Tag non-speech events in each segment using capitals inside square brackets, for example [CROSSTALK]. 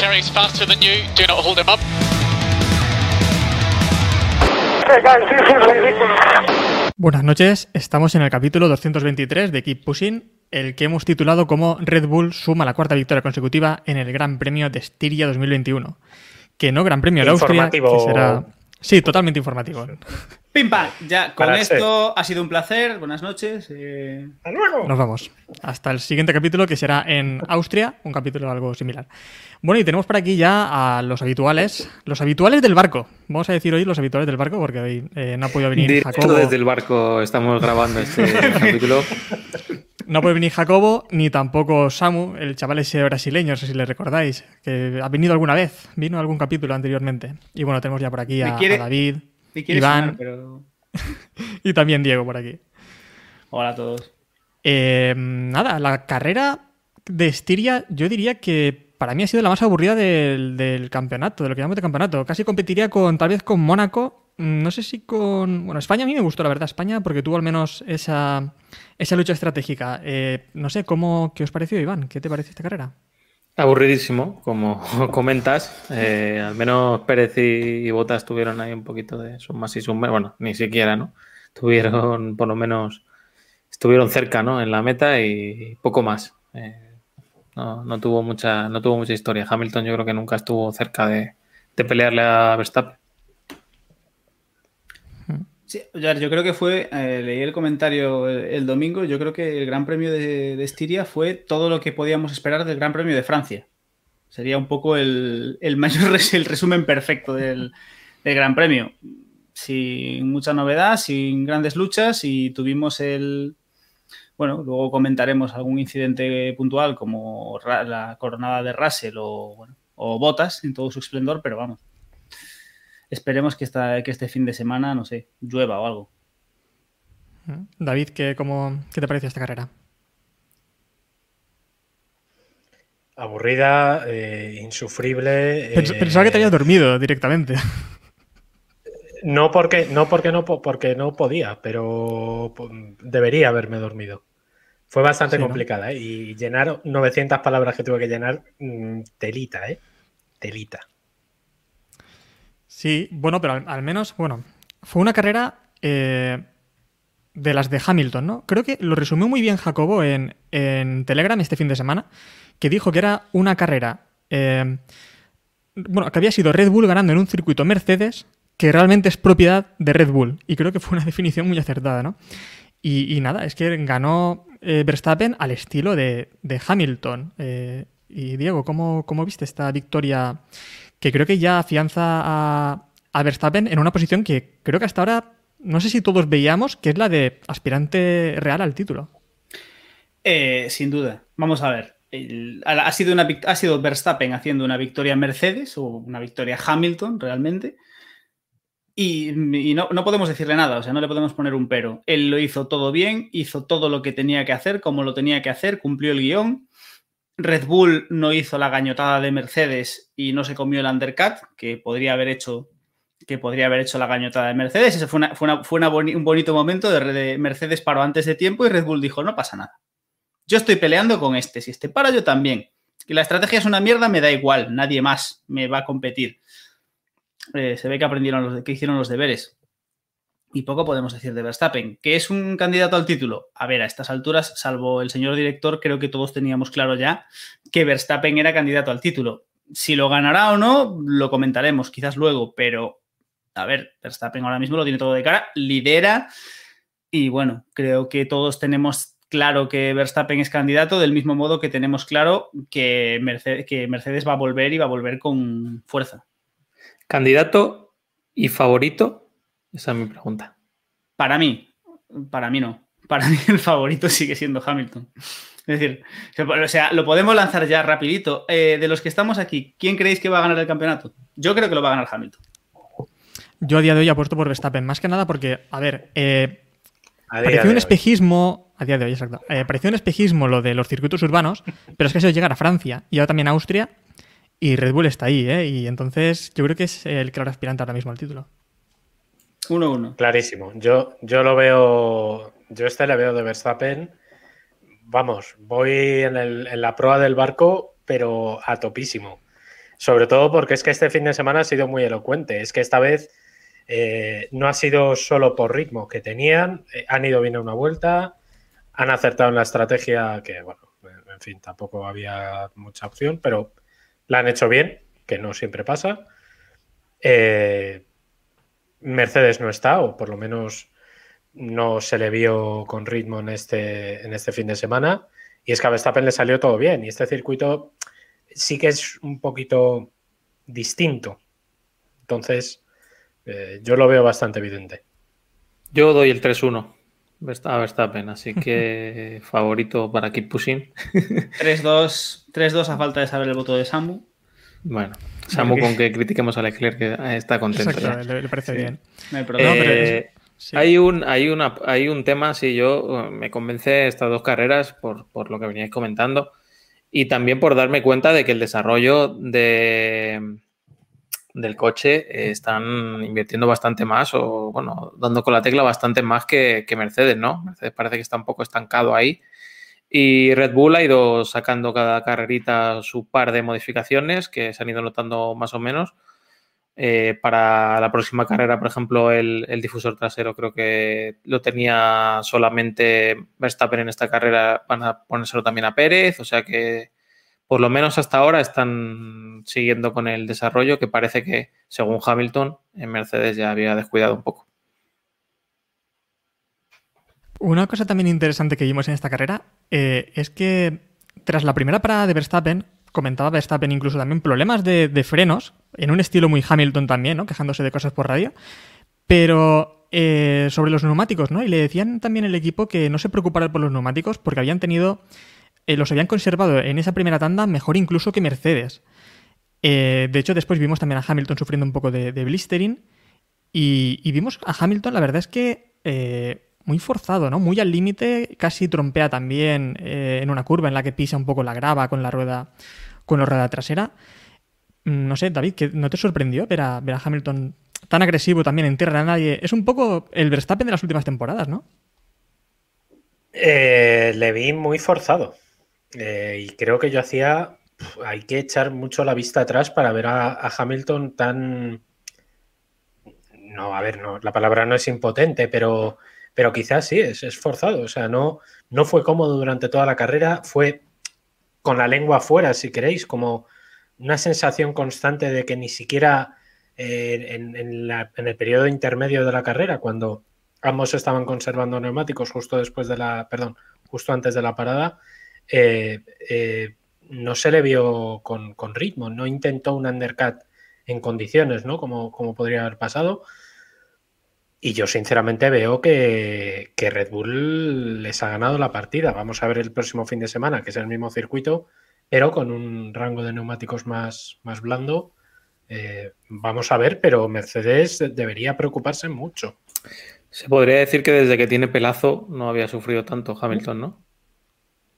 Valtteri's faster than you. Do not hold him up. Hey guys, this is ridiculous. Buenas noches, estamos en el capítulo 223 de Keep Pushing, el que hemos titulado como Red Bull suma la cuarta victoria consecutiva en el Gran Premio de Estiria 2021. Que no Gran Premio de Austria, que Informativo. será... Sí, totalmente informativo. Pim pam, ya con Para esto ha sido un placer. Buenas noches. eh, ¡Hasta luego! Nos vamos. Hasta el siguiente capítulo, que será en Austria, un capítulo algo similar. Bueno, y tenemos por aquí ya a los habituales, los habituales del barco. Vamos a decir hoy los habituales del barco, porque hoy eh, no ha podido venir Directo Jacobo. desde el barco estamos grabando este [LAUGHS] capítulo. No puede venir Jacobo, ni tampoco Samu, el chaval ese brasileño, no sé si le recordáis, que ha venido alguna vez, vino a algún capítulo anteriormente. Y bueno, tenemos ya por aquí a, Me quiere- a David quiere Iván. sonar, pero... [LAUGHS] y también Diego por aquí. Hola a todos. Eh, nada, la carrera de Estiria, yo diría que para mí ha sido la más aburrida del, del campeonato, de lo que llamamos de campeonato. Casi competiría con, tal vez con Mónaco. mm, No sé si con. Bueno, España a mí me gustó, la verdad, España, porque tuvo al menos esa, esa lucha estratégica. Eh, no sé, ¿cómo, ¿qué os pareció, Iván? ¿Qué te pareció esta carrera? Aburridísimo, como [LAUGHS] comentas. Eh, al menos Pérez y, y Botas tuvieron ahí un poquito de sumas y sumas. Bueno, ni siquiera, ¿no? Tuvieron, por lo menos, estuvieron cerca, ¿no? En la meta y poco más. Eh, no, no tuvo mucha, no tuvo mucha historia. Hamilton yo creo que nunca estuvo cerca de, de pelearle a Verstappen. Sí, yo creo que fue, eh, leí el comentario el, domingo, yo creo que el Gran Premio de, Estiria fue todo lo que podíamos esperar del Gran Premio de Francia. Sería un poco el, mayor [LAUGHS] el resumen perfecto del, Gran Premio. Sin mucha novedad, sin grandes luchas y tuvimos el... Bueno, luego comentaremos algún incidente puntual como la coronada de Russell o, bueno, o Botas en todo su esplendor, pero vamos. Esperemos que, esta, que este fin de semana, no sé, llueva o algo. David, ¿qué, cómo, ¿qué te pareció esta carrera? Aburrida, eh, insufrible. Pens- eh, Pensaba que te habías dormido directamente. [LAUGHS] No porque no, porque no, po- porque no podía, pero debería haberme dormido. Fue bastante Sí, ¿no? complicada, ¿eh? Y llenar 900 palabras que tuve que llenar, mm, telita, ¿eh? Telita. Sí, bueno, pero al, menos, bueno, fue una carrera eh, de las de Hamilton, ¿no? Creo que lo resumió muy bien Jacobo en, en Telegram este fin de semana, que dijo que era una carrera, eh, bueno, que había sido Red Bull ganando en un circuito Mercedes que realmente es propiedad de Red Bull. Y creo que fue una [LAUGHS] definición muy acertada, ¿no? Y, y nada, es que ganó eh, Verstappen al estilo de, de Hamilton. Y Diego, ¿cómo, ¿cómo viste esta victoria que creo que ya afianza a, Verstappen en una posición que creo que hasta ahora no sé si todos veíamos, que es la de aspirante real al título. Eh, sin duda. Vamos a ver. Ha, sido una, ha sido Verstappen haciendo una victoria Mercedes o una victoria Hamilton realmente. Y, y no, no podemos decirle nada, o sea, no le podemos poner un pero. Él lo hizo todo bien, hizo todo lo que tenía que hacer, como lo tenía que hacer, cumplió el guion. Red Bull no hizo la gañotada de Mercedes y no se comió el undercut, que podría haber hecho, que podría haber hecho la gañotada de Mercedes. Ese fue, fue, fue un bonito momento de, de Mercedes paró antes de tiempo y Red Bull dijo, no pasa nada. Yo estoy peleando con este, si este para yo también. Que la estrategia es una mierda, me da igual, nadie más me va a competir. Eh, se ve que aprendieron los, que hicieron los deberes. Y poco podemos decir de Verstappen. ¿Que es un candidato al título? A ver, a estas alturas, salvo el señor director, creo que todos teníamos claro ya que Verstappen era candidato al título. Si lo ganará o no, lo comentaremos quizás luego, pero a ver, Verstappen ahora mismo lo tiene todo de cara, lidera y bueno, creo que todos tenemos claro que Verstappen es candidato, del mismo modo que tenemos claro que Mercedes, que Mercedes va a volver y va a volver con fuerza. ¿Candidato y favorito? Esa es mi pregunta. Para mí, para mí no. Para [LAUGHS] mí el favorito sigue siendo Hamilton. Es decir, o sea, lo podemos lanzar ya rapidito. Eh, de los que estamos aquí, ¿quién creéis que va a ganar el campeonato? Yo creo que lo va a ganar Hamilton. Yo a día de hoy apuesto por Verstappen, más que nada porque, a ver, eh, A pareció un hoy. espejismo, a día de hoy, exacto, eh, pareció un espejismo lo de los circuitos urbanos, pero es que eso llegar a Francia y ahora también a Austria y Red Bull está ahí, ¿eh? Y entonces yo creo que es el claro aspirante ahora mismo al título. 1-1. Clarísimo. Yo, yo lo veo. Yo este le veo de Verstappen. Vamos, voy en, el- en la proa del barco, pero a topísimo. Sobre todo porque es que este fin de semana ha sido muy elocuente. Es que esta vez eh, no ha sido solo por ritmo que tenían, eh, han ido bien a una vuelta, han acertado en la estrategia, que bueno, en fin, tampoco había mucha opción, pero la han hecho bien, que no siempre pasa. Eh, Mercedes no está, o por lo menos no se le vio con ritmo en este, en este fin de semana. Y es que a Verstappen le salió todo bien. Y este circuito sí que es un poquito distinto. Entonces, eh, yo lo veo bastante evidente. Yo doy el 3-1 Versta- a Verstappen, así que [LAUGHS] favorito para Keep Pushing. 3-2 3-2 a falta de saber el voto de Samu. Bueno, Samu con que critiquemos a Leclerc que eh, está contento. Exacto, le, le parece Sí. bien. No hay Eh, problema. pero es- sí. hay, un, hay, una, hay un tema, sí, yo eh, me convence estas dos carreras por, por lo que veníais comentando y también por darme cuenta de que el desarrollo de, del coche eh, están invirtiendo bastante más o, bueno, dando con la tecla bastante más que, que Mercedes, ¿no? Mercedes parece que está un poco estancado ahí. Y Red Bull ha ido sacando cada carrerita su par de modificaciones que se han ido notando más o menos. Eh, para la próxima carrera, por ejemplo, el, el difusor trasero creo que lo tenía solamente Verstappen en esta carrera, van a ponérselo también a Pérez, o sea que por lo menos hasta ahora están siguiendo con el desarrollo que parece que, según Hamilton, en Mercedes ya había descuidado un poco. Una cosa también interesante que vimos en esta carrera eh, es que tras la primera parada de Verstappen, comentaba Verstappen incluso también problemas de, frenos, en un estilo muy Hamilton también, ¿no? quejándose de cosas por radio, pero eh, sobre los neumáticos, ¿no? Y le decían también el equipo que no se preocupara por los neumáticos porque habían tenido, eh, los habían conservado en esa primera tanda mejor incluso que Mercedes. De hecho, después vimos también a Hamilton sufriendo un poco de, blistering y, vimos a Hamilton, la verdad es que muy forzado, ¿no? Muy al límite, casi trompea también eh, en una curva en la que pisa un poco la grava con la rueda, con la rueda trasera. Mm, No sé, David, ¿que ¿no te sorprendió ver a, ver a Hamilton tan agresivo también en tierra de nadie? Es un poco el Verstappen de las últimas temporadas, ¿no? Eh, le vi muy forzado. Eh, y creo que yo hacía. Hay que echar mucho la vista atrás para ver a, a Hamilton tan. No, a ver, no, la palabra no es impotente, pero, pero quizás sí, es, es forzado. O sea, no, no fue cómodo durante toda la carrera, fue con la lengua afuera, si queréis, como una sensación constante de que ni siquiera eh, en, el periodo intermedio de la carrera, cuando ambos estaban conservando neumáticos justo después de la, perdón, justo antes de la parada, eh, eh, no se le vio con, con ritmo, no intentó un undercut en condiciones, ¿no? Como, como podría haber pasado. Y yo sinceramente veo que, que Red Bull les ha ganado la partida. Vamos a ver el próximo fin de semana, que es el mismo circuito, pero con un rango de neumáticos más, más blando. Eh, vamos a ver, pero Mercedes debería preocuparse mucho. Se podría decir que desde que tiene pelazo no había sufrido tanto Hamilton, ¿no?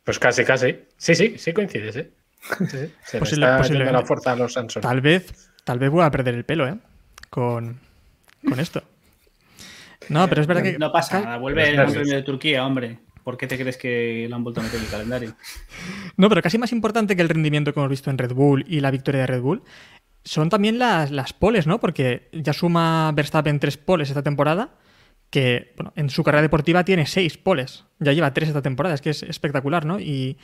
Pues casi, casi. Sí, sí, sí coincides, [LAUGHS] ¿eh? Sí, sí. Se le está la fuerza a los Samsung. Tal vez, tal vez voy a perder el pelo, ¿eh? Con, con esto. No, pero es verdad que... No pasa nada, vuelve el Gran. Premio de Turquía, hombre. ¿Por qué te crees que lo han vuelto a meter en el calendario? [LAUGHS] No, pero casi más importante que el rendimiento que hemos visto en Red Bull y la victoria de Red Bull son también las, las poles, ¿no? Porque ya suma Verstappen tres poles esta temporada, que bueno, en su carrera deportiva tiene seis poles. Ya lleva tres esta temporada, es que es espectacular, ¿no? Y,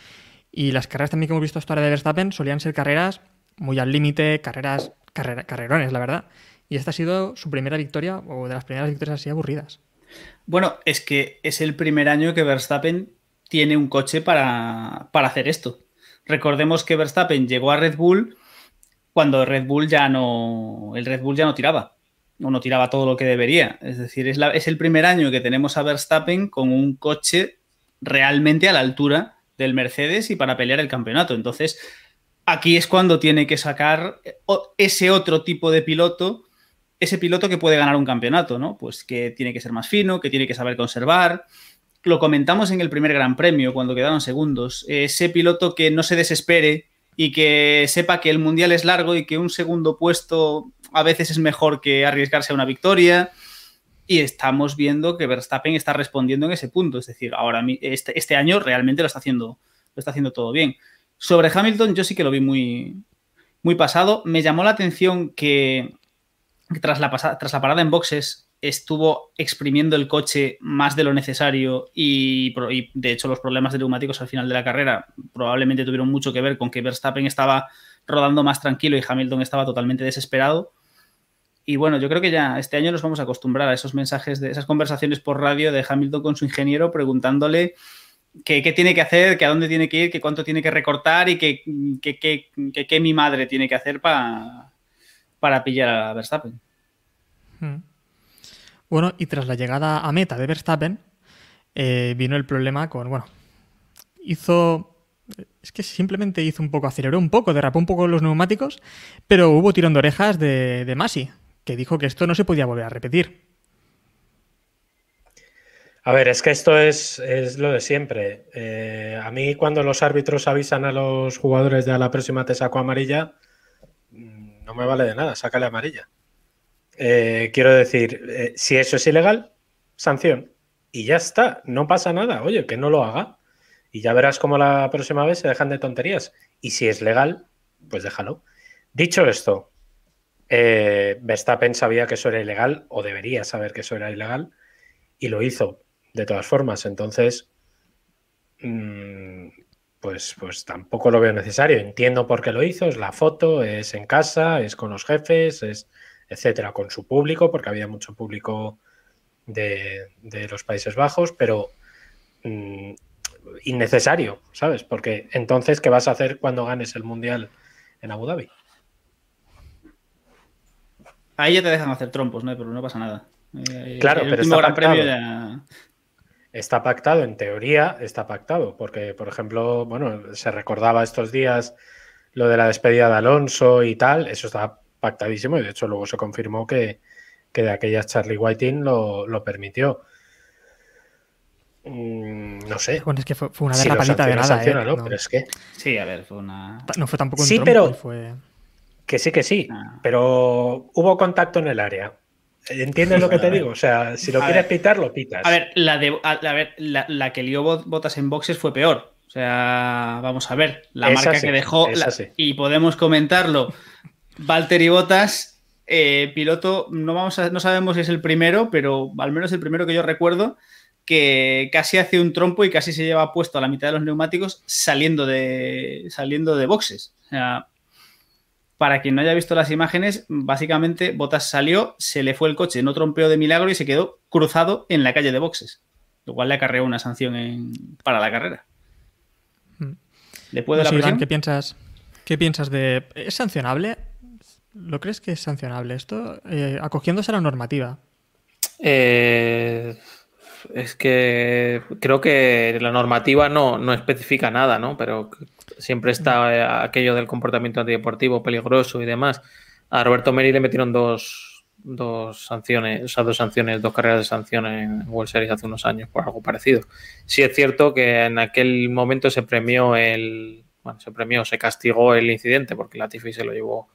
y las carreras también que hemos visto hasta ahora de Verstappen solían ser carreras muy al límite, carreras, carrera- carrerones, la verdad. Y esta ha sido su primera victoria, o de las primeras victorias así aburridas. Bueno, es que es el primer año que Verstappen tiene un coche para, para hacer esto. Recordemos que Verstappen llegó a Red Bull cuando Red Bull ya no. El Red Bull ya no tiraba. O no tiraba todo lo que debería. Es decir, es, la- es el primer año que tenemos a Verstappen con un coche realmente a la altura del Mercedes y para pelear el campeonato. Entonces, aquí es cuando tiene que sacar ese otro tipo de piloto, ese piloto que puede ganar un campeonato, ¿no? Pues que tiene que ser más fino, que tiene que saber conservar. Lo comentamos en el primer Gran Premio, cuando quedaron segundos. Ese piloto que no se desespere y que sepa que el mundial es largo y que un segundo puesto a veces es mejor que arriesgarse a una victoria. Y estamos viendo que Verstappen está respondiendo en ese punto. Es decir, ahora este, este año realmente lo está haciendo, lo está haciendo todo bien. Sobre Hamilton, yo sí que lo vi muy, muy pasado. Me llamó la atención que, tras, la tras la parada en boxes estuvo exprimiendo el coche más de lo necesario y, de hecho los problemas de neumáticos al final de la carrera probablemente tuvieron mucho que ver con que Verstappen estaba rodando más tranquilo y Hamilton estaba totalmente desesperado. Y bueno, yo creo que ya este año nos vamos a acostumbrar a esos mensajes, de esas conversaciones por radio de Hamilton con su ingeniero preguntándole qué, tiene que hacer, que a dónde tiene que ir, que cuánto tiene que recortar y qué que, mi madre tiene que hacer para, para pillar a Verstappen. Hmm. Bueno, y tras la llegada a meta de Verstappen, eh, vino el problema con, bueno, hizo es que simplemente hizo un poco, aceleró un poco, derrapó un poco los neumáticos, pero hubo tirón de orejas de, de Masi, que dijo que esto no se podía volver a repetir. A ver, es que esto es, lo de siempre. Eh, a mí cuando los árbitros avisan a los jugadores de a la próxima te saco amarilla, no me vale de nada, sácale amarilla. Eh, quiero decir, eh, si eso es ilegal, sanción. Y ya está, no pasa nada. Oye, que no lo haga. Y ya verás cómo la próxima vez se dejan de tonterías. Y si es legal, pues déjalo. Dicho esto, eh, Verstappen sabía que eso era ilegal o debería saber que eso era ilegal y lo hizo de todas formas. Entonces, mm, pues, pues tampoco lo veo necesario. Entiendo por qué lo hizo. Es la foto, es en casa, es con los jefes, es etcétera, con su público, porque había mucho público de, los Países Bajos, pero mm, innecesario, ¿sabes? Porque entonces, ¿qué vas a hacer cuando ganes el Mundial en Abu Dhabi? Ahí ya te dejan hacer trompos, ¿no? Pero no pasa nada. Eh, claro, pero está pactado. Está pactado, en teoría está pactado, porque, por ejemplo, bueno, se recordaba estos días lo de la despedida de Alonso y tal, eso está pactadísimo y de hecho luego se confirmó que, de aquellas Charlie Whiting lo, lo permitió. Mm, no sé. Bueno, es que fue, una derrapalita de nada. ¿eh? ¿no? Pero es que... Sí, a ver, fue una... No fue tampoco un Sí, trompo, pero... Fue... Que sí, que sí, ah. pero hubo contacto en el área. ¿Entiendes lo que te digo? O sea, si lo quieres pitar, lo pitas. A ver, la, de, a, ver la, que lió botas en boxes fue peor. O sea, vamos a ver, la marca que dejó, y podemos comentarlo, Valtteri Botas, eh, piloto, no, vamos a, no sabemos si es el primero, pero al menos el primero que yo recuerdo, que casi hace un trompo y casi se lleva puesto a la mitad de los neumáticos saliendo de, saliendo de boxes. O sea, para quien no haya visto las imágenes, básicamente Botas salió, se le fue el coche, no trompeó de milagro y se quedó cruzado en la calle de boxes, lo cual le acarreó una sanción para la carrera. Mm. ¿Después de la presión? ¿qué piensas, ¿Qué piensas de... ¿Es sancionable? ¿Lo crees que es sancionable esto? Eh, acogiéndose a la normativa. Eh, es que creo que la normativa no, no especifica nada, ¿no? Pero siempre está eh, aquello del comportamiento antideportivo peligroso y demás. A Roberto Meri le metieron dos, dos sanciones, o sea, dos sanciones, dos carreras de sanciones en World Series hace unos años por algo parecido. Sí es cierto que en aquel momento se premió el, bueno, se premió, se castigó el incidente porque la Tifi se lo llevó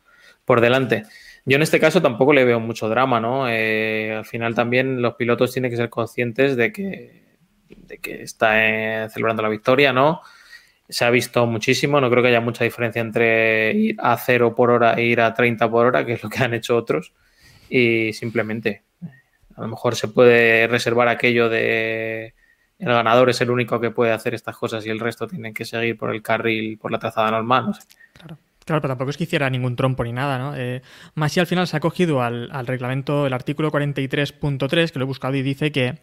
por delante. Yo en este caso tampoco le veo mucho drama, ¿no? Eh, al final también los pilotos tienen que ser conscientes de que, de que está eh, celebrando la victoria, ¿no? Se ha visto muchísimo. No creo que haya mucha diferencia entre ir a 0 por hora e ir a 30 por hora, que es lo que han hecho otros. Y simplemente, a lo mejor se puede reservar aquello de el ganador es el único que puede hacer estas cosas y el resto tienen que seguir por el carril, por la trazada normal. Claro. Claro, pero tampoco es que hiciera ningún trompo ni nada, ¿no? Eh, Masi al final se ha cogido al, al reglamento, el artículo 43.3, que lo he buscado y dice que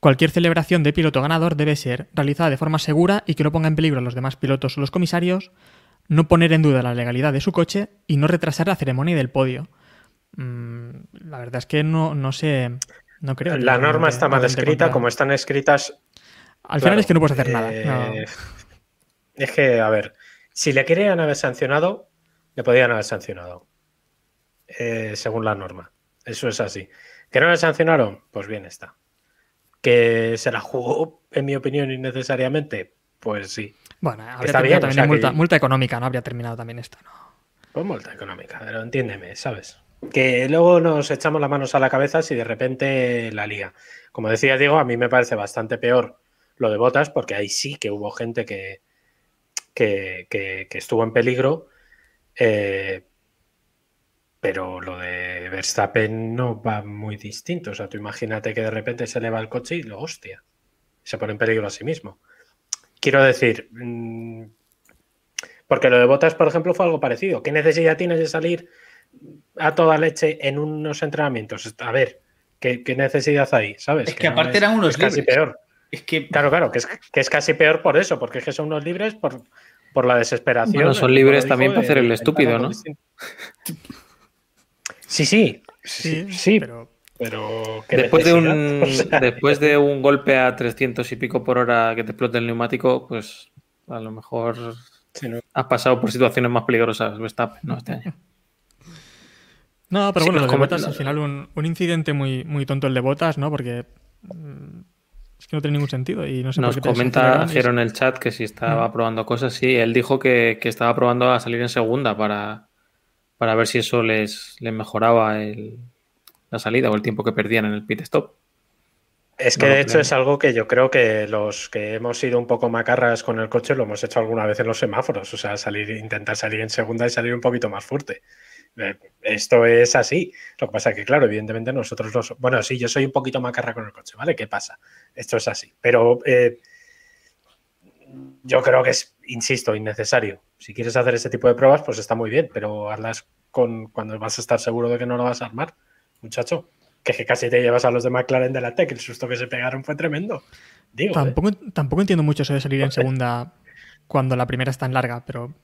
Cualquier celebración de piloto ganador debe ser realizada de forma segura y que no ponga en peligro a los demás pilotos o los comisarios, no poner en duda la legalidad de su coche y no retrasar la ceremonia del podio. Mm, la verdad es que no, no sé. No creo. La norma está mal escrita, como están escritas. Al final es que no puedes hacer nada. Eh, Es que, a ver, si le querían haber sancionado, le podían haber sancionado. Eh, según la norma. Eso es así. ¿Que no le sancionaron? Pues bien está. ¿Que se la jugó, en mi opinión, innecesariamente? Pues sí. Bueno, habría Está bien, o también sea multa, que- multa económica, ¿no? Habría terminado también esto, ¿no? Pues multa económica, pero entiéndeme, ¿sabes? Que luego nos echamos las manos a la cabeza si de repente la liga. Como decía Diego, a mí me parece bastante peor lo de botas, porque ahí sí que hubo gente que, que, que- que estuvo en peligro. eh, pero lo de Verstappen no va muy distinto. O sea, tú imagínate que de repente se le va el coche y lo hostia. Se pone en peligro a sí mismo. Quiero decir, mm, porque lo de Botas, por ejemplo, fue algo parecido. ¿Qué necesidad tienes de salir a toda leche en unos entrenamientos? A ver, ¿qué, qué necesidad hay? ¿Sabes? Es que no aparte eran unos es casi libres. peor. Es que Claro, claro, que es, que es casi peor por eso, porque es que son unos libres por, por la desesperación. Bueno, son libres también para hacer el estúpido, ¿no? [LAUGHS] Sí, sí, Sí, sí, sí, pero pero ¿qué Después de, un, O sea, [LAUGHS] después de un golpe a 300 y pico por hora que te explote el neumático, pues a lo mejor sí, ¿no? has pasado por situaciones más peligrosas, Verstappen, ¿no? Este año. No, pero Sí, bueno, nos lo de Botas al final un, un incidente muy, muy tonto el de Botas, ¿no? Porque mm, es que no tiene ningún sentido y no sé Nos por qué comenta desaceleraron y- Jero en el chat que si estaba probando cosas, sí, él dijo que, que estaba probando a salir en segunda para, para ver si eso les, les mejoraba el- la salida o el tiempo que perdían en el pit stop. Es que No de hecho es algo que yo creo que los que hemos sido un poco macarras con el coche lo hemos hecho alguna vez en los semáforos, o sea, salir, intentar salir en segunda y salir un poquito más fuerte. Eh, Esto es así. Lo que pasa es que, claro, evidentemente nosotros los... Bueno, sí, yo soy un poquito macarra con el coche, ¿vale? ¿Qué pasa? Esto es así. Pero eh, yo creo que es, insisto, innecesario. Si quieres hacer ese tipo de pruebas, pues está muy bien, pero hazlas con, cuando vas a estar seguro de que no lo vas a armar, muchacho. Que, casi te llevas a los de McLaren delante, que el susto que se pegaron fue tremendo. Digo, ¿eh? Tampoco, tampoco entiendo mucho eso de salir en segunda cuando la primera es tan larga, pero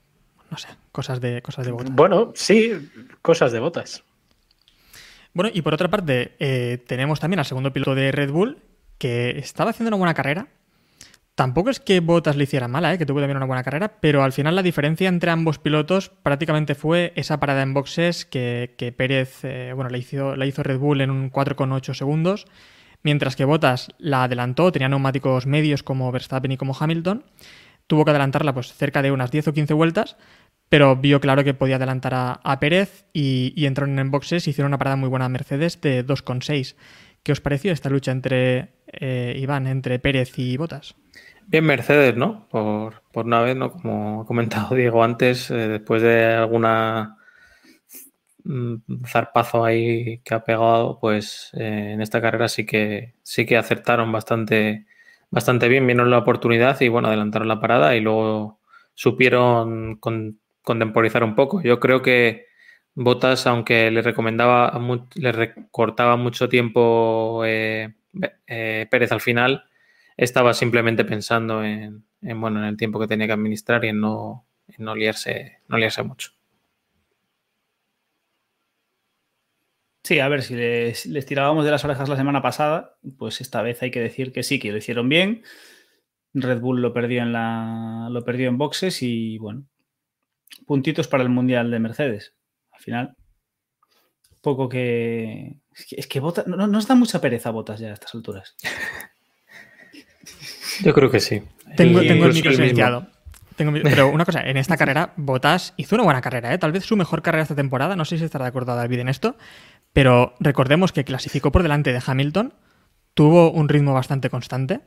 no sé, cosas de, cosas de Botas. Bueno, sí, cosas de botas. Bueno, y por otra parte, eh, tenemos también al segundo piloto de Red Bull, que estaba haciendo una buena carrera. Tampoco es que Bottas le hiciera mala, eh, que tuvo también una buena carrera, pero al final la diferencia entre ambos pilotos prácticamente fue esa parada en boxes que, Pérez eh, bueno, la, hizo, Red Bull en un 4,8 segundos, mientras que Bottas la adelantó, tenía neumáticos medios como Verstappen y como Hamilton, tuvo que adelantarla pues cerca de unas 10 o 15 vueltas, pero vio claro que podía adelantar a, Pérez y, entraron en boxes hicieron una parada muy buena a Mercedes de 2,6. ¿Qué os pareció esta lucha entre eh, Iván, entre Pérez y Bottas? Bien Mercedes, ¿no? Por, por una vez, ¿no? Como ha comentado Diego antes, eh, después de alguna mm, zarpazo ahí que ha pegado, pues eh, en esta carrera sí que sí que acertaron bastante, bastante bien, vieron la oportunidad y bueno, adelantaron la parada y luego supieron con- contemporizar un poco. Yo creo que Botas, aunque le recomendaba, le recortaba mucho tiempo eh, Pérez al final, estaba simplemente pensando en, en, bueno, en el tiempo que tenía que administrar y en no, en no, liarse, no liarse mucho. Sí, a ver, si les, les tirábamos de las orejas la semana pasada, pues esta vez hay que decir que sí, que lo hicieron bien. Red Bull lo perdió en la. lo perdió en boxes y bueno. Puntitos para el Mundial de Mercedes. Al final. Poco que. Es que, es no nos da mucha pereza botas ya a estas alturas. [LAUGHS] Yo creo que sí. Tengo, Y tengo el micro silenciado. Tengo pero una cosa, en esta [LAUGHS] carrera, Botas hizo una buena carrera, ¿eh? tal vez su mejor carrera esta temporada. No sé si estará de acuerdo David en esto, pero recordemos que clasificó por delante de Hamilton, tuvo un ritmo bastante constante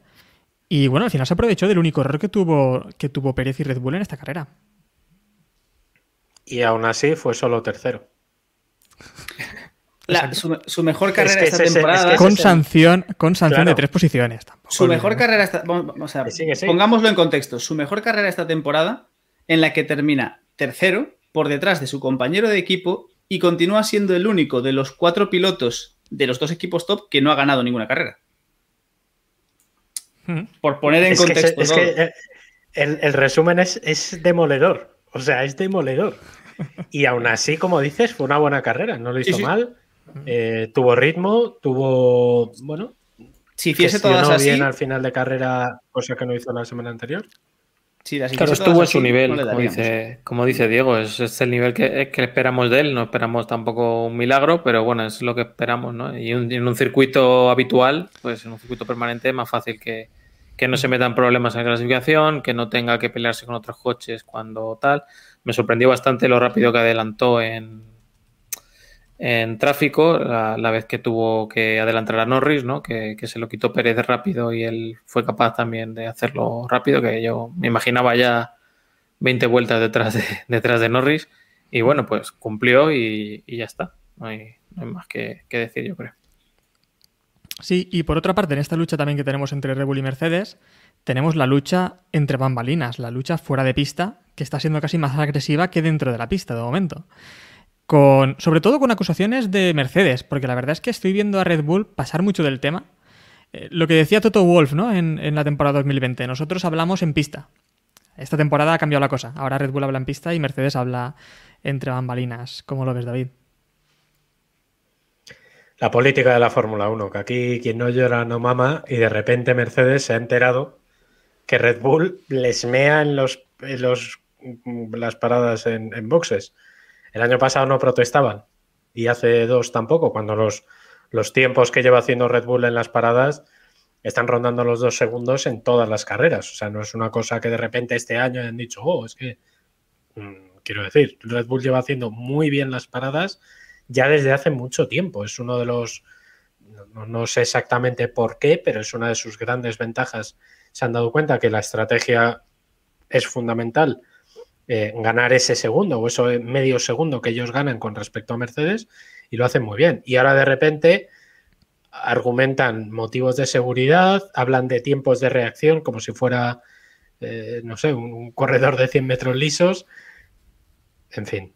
y bueno, al final se aprovechó del único error que tuvo, que tuvo Pérez y Red Bull en esta carrera. Y aún así fue solo tercero. [LAUGHS] La- su, su mejor carrera que esta es temporada. es que Con sanción, con sanción Claro. de tres posiciones. Tampoco Su mejor carrera esta, vamos, vamos a- Que sí, que sí. pongámoslo en contexto. Su mejor carrera esta temporada, en la que termina tercero por detrás de su compañero de equipo y continúa siendo el único de los cuatro pilotos de los dos equipos top que no ha ganado ninguna carrera. Mm. Por poner en Es que, contexto. todo. que, eh, el, el resumen es, es demoledor. O sea, es demoledor. Y aún así, como dices, fue una buena carrera. No lo hizo Sí, sí. mal. Eh, tuvo ritmo, tuvo. Bueno, si hiciese todas así, bien al final de carrera, cosa que no hizo la semana anterior. Sí, las Claro, estuvo en su así, nivel, no como dice, como dice Diego, es, es el nivel que, que esperamos de él, no esperamos tampoco un milagro, pero bueno, es lo que esperamos, ¿no? Y un- en un circuito habitual, pues en un circuito permanente es más fácil que, que no se metan problemas en la clasificación, que no tenga que pelearse con otros coches cuando tal. Me sorprendió bastante lo rápido que adelantó en, en tráfico, la, vez que tuvo que adelantar a Norris, ¿no? Que, que se lo quitó Pérez rápido y él fue capaz también de hacerlo rápido, que yo me imaginaba ya 20 vueltas detrás de, [LAUGHS] detrás de Norris. Y bueno, pues cumplió y, ya está. No hay, no hay más que, que decir, yo creo. Sí, y por otra parte, en esta lucha también que tenemos entre Red Bull y Mercedes, tenemos la lucha entre bambalinas, la lucha fuera de pista, que está siendo casi más agresiva que dentro de la pista de momento. Con, sobre todo con acusaciones de Mercedes, porque la verdad es que estoy viendo a Red Bull pasar mucho del tema. Eh, lo que decía Toto Wolf ¿no? en, en la temporada 2020, nosotros hablamos en pista. Esta temporada ha cambiado la cosa. Ahora Red Bull habla en pista y Mercedes habla entre bambalinas. ¿Cómo lo ves, David? La política de la Fórmula 1, que aquí quien no llora no mama y de repente Mercedes se ha enterado que Red Bull les mea en, los, en los, las paradas en, en boxes. El año pasado no protestaban y hace dos tampoco, cuando los, los tiempos que lleva haciendo Red Bull en las paradas están rondando los dos segundos en todas las carreras. O sea, no es una cosa que de repente este año hayan dicho, oh, es que, mm, quiero decir, Red Bull lleva haciendo muy bien las paradas ya desde hace mucho tiempo. Es uno de los, no, no, sé exactamente por qué, pero es una de sus grandes ventajas. Se han dado cuenta que la estrategia es fundamental. Eh, ganar ese segundo o eso medio segundo que ellos ganan con respecto a Mercedes y lo hacen muy bien. Y ahora de repente argumentan motivos de seguridad, hablan de tiempos de reacción como si fuera, eh, no sé, un, un, corredor de 100 metros lisos. En fin.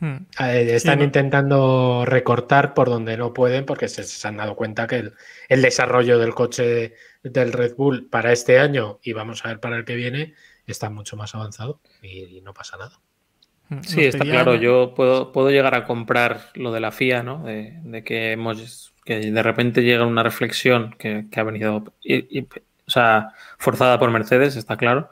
Hmm. Eh, están sí, intentando recortar por donde no pueden porque se, se han dado cuenta que el, el, desarrollo del coche del Red Bull para este año y vamos a ver para el que viene está mucho más avanzado y, y no pasa nada. Sí, está claro. Yo puedo, puedo llegar a comprar lo de la FIA, ¿no? De, de que hemos que de repente llega una reflexión que, que ha venido, y, y, o sea, forzada por Mercedes, está claro,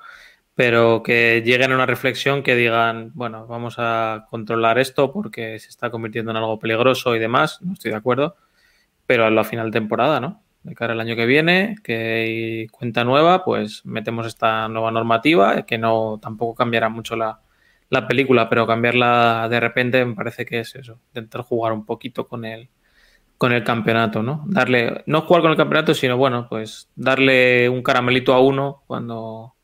pero que lleguen a una reflexión que digan, bueno, vamos a controlar esto porque se está convirtiendo en algo peligroso y demás, no estoy de acuerdo, pero a la final de temporada, ¿no? De cara al año que viene, que hay cuenta nueva, pues metemos esta nueva normativa, que no tampoco cambiará mucho la, la película, pero cambiarla de repente me parece que es eso, intentar jugar un poquito con el, con el campeonato, ¿no? Darle, no jugar con el campeonato, sino bueno, pues darle un caramelito a uno cuando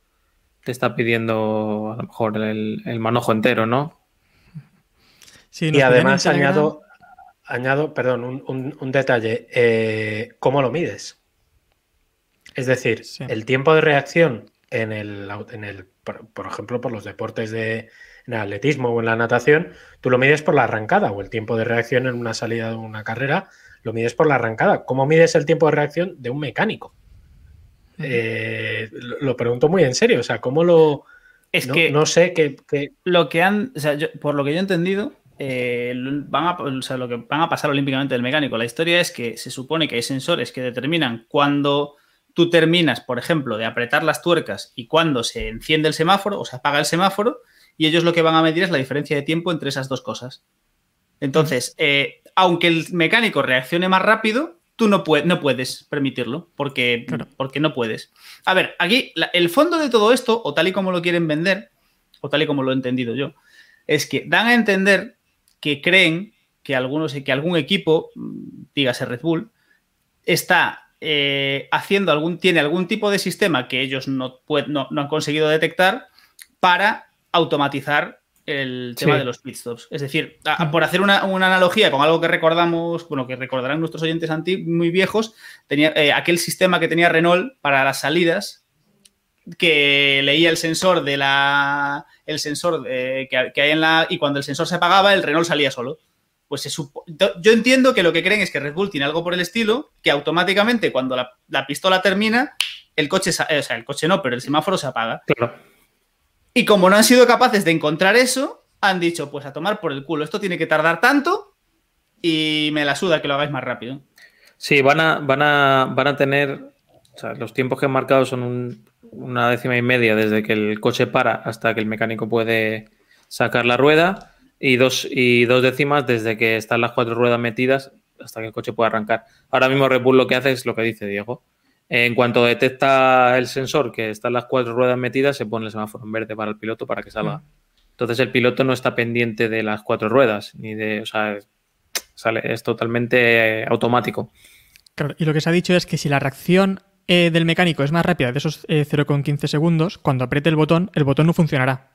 te está pidiendo a lo mejor el, el manojo entero, ¿no? Sí, y además añado, añado, perdón, un, un, un detalle. Eh, ¿Cómo lo mides? Es decir, sí. el tiempo de reacción en el, en el por, por, ejemplo, por los deportes de en el atletismo o en la natación, tú lo mides por la arrancada o el tiempo de reacción en una salida de una carrera, lo mides por la arrancada. ¿Cómo mides el tiempo de reacción de un mecánico? Eh, lo, lo, pregunto muy en serio, o sea, ¿cómo lo...? Es no, que no sé qué... qué... Lo que han, o sea, yo, por lo que yo he entendido, eh, van a, o sea, lo que van a pasar olímpicamente del mecánico. La historia es que se supone que hay sensores que determinan cuando tú terminas, por ejemplo, de apretar las tuercas y cuando se enciende el semáforo o se apaga el semáforo, y ellos lo que van a medir es la diferencia de tiempo entre esas dos cosas. Entonces, eh, aunque el mecánico reaccione más rápido, tú no, puede, no puedes permitirlo, porque, claro. porque no puedes. A ver, aquí la, el fondo de todo esto, o tal y como lo quieren vender, o tal y como lo he entendido yo, es que dan a entender que creen que, algunos, que algún equipo, dígase Red Bull, está eh, haciendo algún, tiene algún tipo de sistema que ellos no, puede, no, no han conseguido detectar para automatizar el tema sí. de los pitstops. Es decir, a, por hacer una, una, analogía con algo que recordamos, bueno, que recordarán nuestros oyentes antiguos, muy viejos, tenía eh, aquel sistema que tenía Renault para las salidas, que leía el sensor de la. el sensor eh, que, que, hay en la. y cuando el sensor se apagaba, el Renault salía solo. Pues se supo, yo entiendo que lo que creen es que Red Bull tiene algo por el estilo, que automáticamente cuando la, la pistola termina, el coche, eh, o sea, el coche no, pero el semáforo se apaga. Claro. Y como no han sido capaces de encontrar eso, han dicho, pues a tomar por el culo, esto tiene que tardar tanto y me la suda que lo hagáis más rápido. Sí, van a, van a, van a tener O sea, los tiempos que han marcado son un- una décima y media desde que el coche para hasta que el mecánico puede sacar la rueda y dos, y dos décimas desde que están las cuatro ruedas metidas hasta que el coche pueda arrancar. Ahora mismo Red Bull lo que hace es lo que dice Diego. En cuanto detecta el sensor que están las cuatro ruedas metidas, se pone el semáforo en verde para el piloto para que salga. Entonces el piloto no está pendiente de las cuatro ruedas, ni de, o sea, sale, es totalmente automático. Claro, y lo que se ha dicho es que si la reacción eh, del mecánico es más rápida de esos eh, 0,15 segundos, cuando apriete el botón, el botón no funcionará.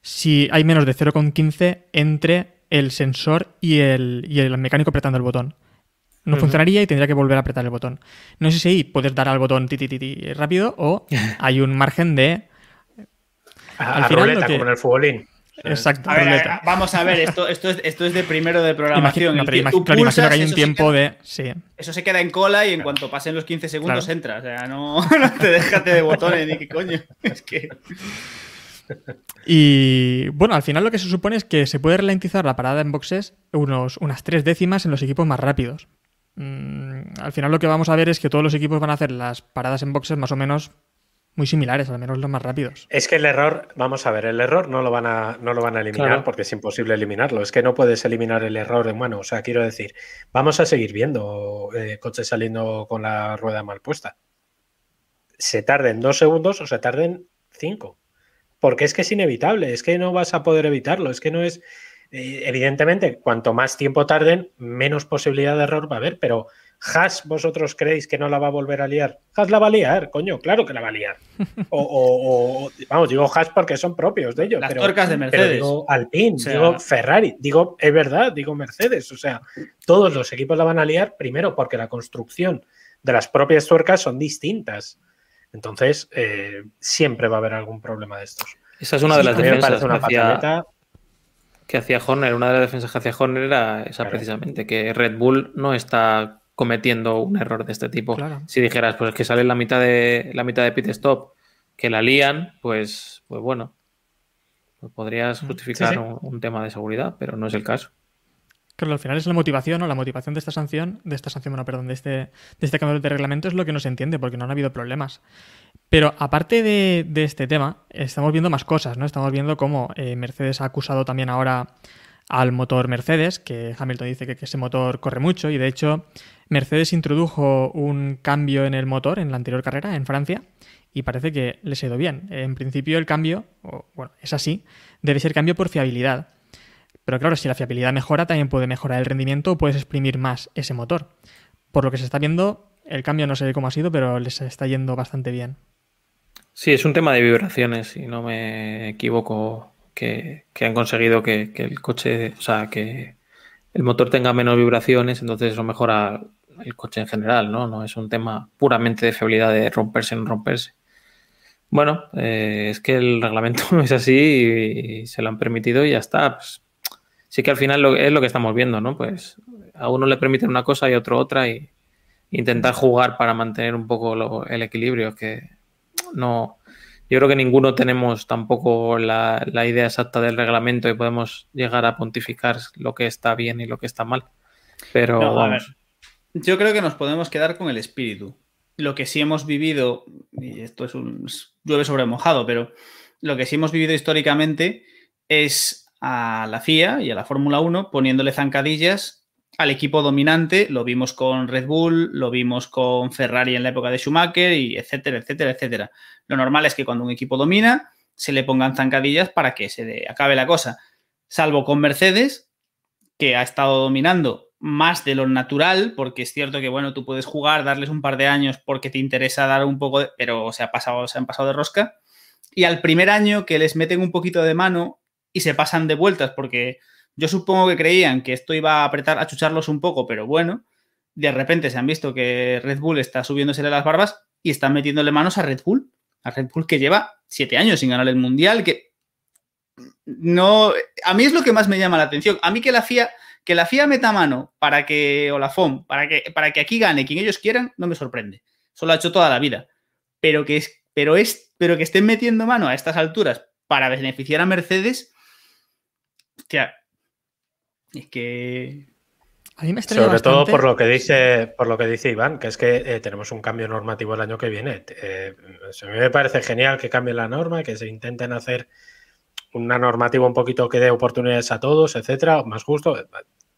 Si hay menos de 0,15 entre el sensor y el, y el mecánico apretando el botón. No funcionaría y tendría que volver a apretar el botón. No sé si ahí puedes dar al botón ti, ti, ti, ti rápido o [LAUGHS] hay un margen de... Al a final ruleta, que- como en el futbolín. Exacto, A ver, ruleta. a- vamos a ver, esto, esto, es, esto es de primero de programación. Imagino, no, pero tú claro, imagino pulsas, que hay un tiempo queda- de... Sí. Eso se queda en cola y en cuanto pasen los 15 segundos Claro. entra. O sea, no, [LAUGHS] no te déjate de botones ni qué coño. [LAUGHS] Es que. Y bueno, al final lo que se supone es que se puede ralentizar la parada en boxes unos, unas tres décimas en los equipos más rápidos. Mm, al final lo que vamos a ver es que todos los equipos van a hacer las paradas en boxes más o menos muy similares, al menos los más rápidos. Es que el error, vamos a ver, el error no lo van a, no lo van a eliminar Claro. porque es imposible eliminarlo. Es que no puedes eliminar el error humano. O sea, quiero decir, vamos a seguir viendo eh, coches saliendo con la rueda mal puesta. Se tarden dos segundos o se tarden cinco. Porque es que es inevitable, es que no vas a poder evitarlo. Es que no es. eh, evidentemente, cuanto más tiempo tarden, menos posibilidad de error va a haber, pero. Haas, ¿vosotros creéis que no la va a volver a liar? Haas la va a liar, coño, claro que la va a liar. O, o- o- vamos, digo Haas porque son propios de ellos. Las pero, tuercas de pero Mercedes. digo Alpine, O sea- digo Ferrari, digo, es verdad, digo Mercedes. O sea, todos los equipos la van a liar, primero porque la construcción de las propias tuercas son distintas. Entonces, eh, siempre va a haber algún problema de estos. Esa es una Sí, de las defensas una que hacía, que hacía Horner. Una de las defensas que hacía Horner era esa Claro. precisamente, que Red Bull no está cometiendo un error de este tipo. Claro. Si dijeras, pues es que sale la mitad de la mitad de pit stop, que la lían, pues, pues bueno, pues podrías justificar Sí, sí. Un, un tema de seguridad, pero no es el caso. Claro, al final es la motivación o la motivación de esta sanción, de esta sanción, bueno, perdón, de este, de este cambio de reglamento es lo que no se entiende porque no han habido problemas. Pero aparte de, de este tema, estamos viendo más cosas, ¿no? Estamos viendo cómo eh, Mercedes ha acusado también ahora al motor Mercedes, que Hamilton dice que, ese motor corre mucho y de hecho Mercedes introdujo un cambio en el motor en la anterior carrera en Francia y parece que les ha ido bien. En principio el cambio, o, bueno, es así, debe ser cambio por fiabilidad. Pero claro, si la fiabilidad mejora, también puede mejorar el rendimiento o puedes exprimir más ese motor. Por lo que se está viendo, el cambio no sé cómo ha sido, pero les está yendo bastante bien. Sí, es un tema de vibraciones, si no me equivoco, que, han conseguido que, el coche, o sea, que el motor tenga menos vibraciones, entonces eso mejora el coche en general, ¿no? No es un tema puramente de fiabilidad de romperse o no romperse. Bueno, eh, es que el reglamento [LAUGHS] es así y, se lo han permitido y ya está. Pues, sí que al final lo, es lo que estamos viendo, ¿no? Pues a uno le permiten una cosa y a otro otra y intentar jugar para mantener un poco el equilibrio, que no, yo creo que ninguno tenemos tampoco la, la idea exacta del reglamento y podemos llegar a pontificar lo que está bien y lo que está mal. Pero No, a ver, yo creo que nos podemos quedar con el espíritu. Lo que sí hemos vivido, y esto es un llueve sobre mojado, pero lo que sí hemos vivido históricamente es a la FIA y a la Fórmula 1 poniéndole zancadillas al equipo dominante. Lo vimos con Red Bull, lo vimos con Ferrari en la época de Schumacher, y etcétera, etcétera, etcétera. Lo normal es que cuando un equipo domina, se le pongan zancadillas para que se acabe la cosa. Salvo con Mercedes, que ha estado dominando más de lo natural, porque es cierto que, bueno, tú puedes jugar, darles un par de años porque te interesa dar un poco de... pero se, ha pasado, se han pasado de rosca. Y al primer año que les meten un poquito de mano y se pasan de vueltas, porque yo supongo que creían que esto iba a apretar, a chucharlos un poco, pero bueno, de repente se han visto que Red Bull está subiéndosele las barbas y están metiéndole manos a Red Bull, a Red Bull que lleva siete años sin ganar el Mundial, que no, a mí es lo que más me llama la atención. A mí que la FIA, que la FIA meta mano para que, o FOM, para que, para que aquí gane quien ellos quieran, no me sorprende. Eso lo ha hecho toda la vida. Pero que, es, pero es, pero que estén metiendo mano a estas alturas para beneficiar a Mercedes, hostia, es que A mí me extraña Sobre todo bastante- por lo que dice, por lo que dice Iván, que es que eh, tenemos un cambio normativo el año que viene. Eh, a mí me parece genial que cambie la norma, que se intenten hacer una normativa un poquito que dé oportunidades a todos, etcétera, más justo.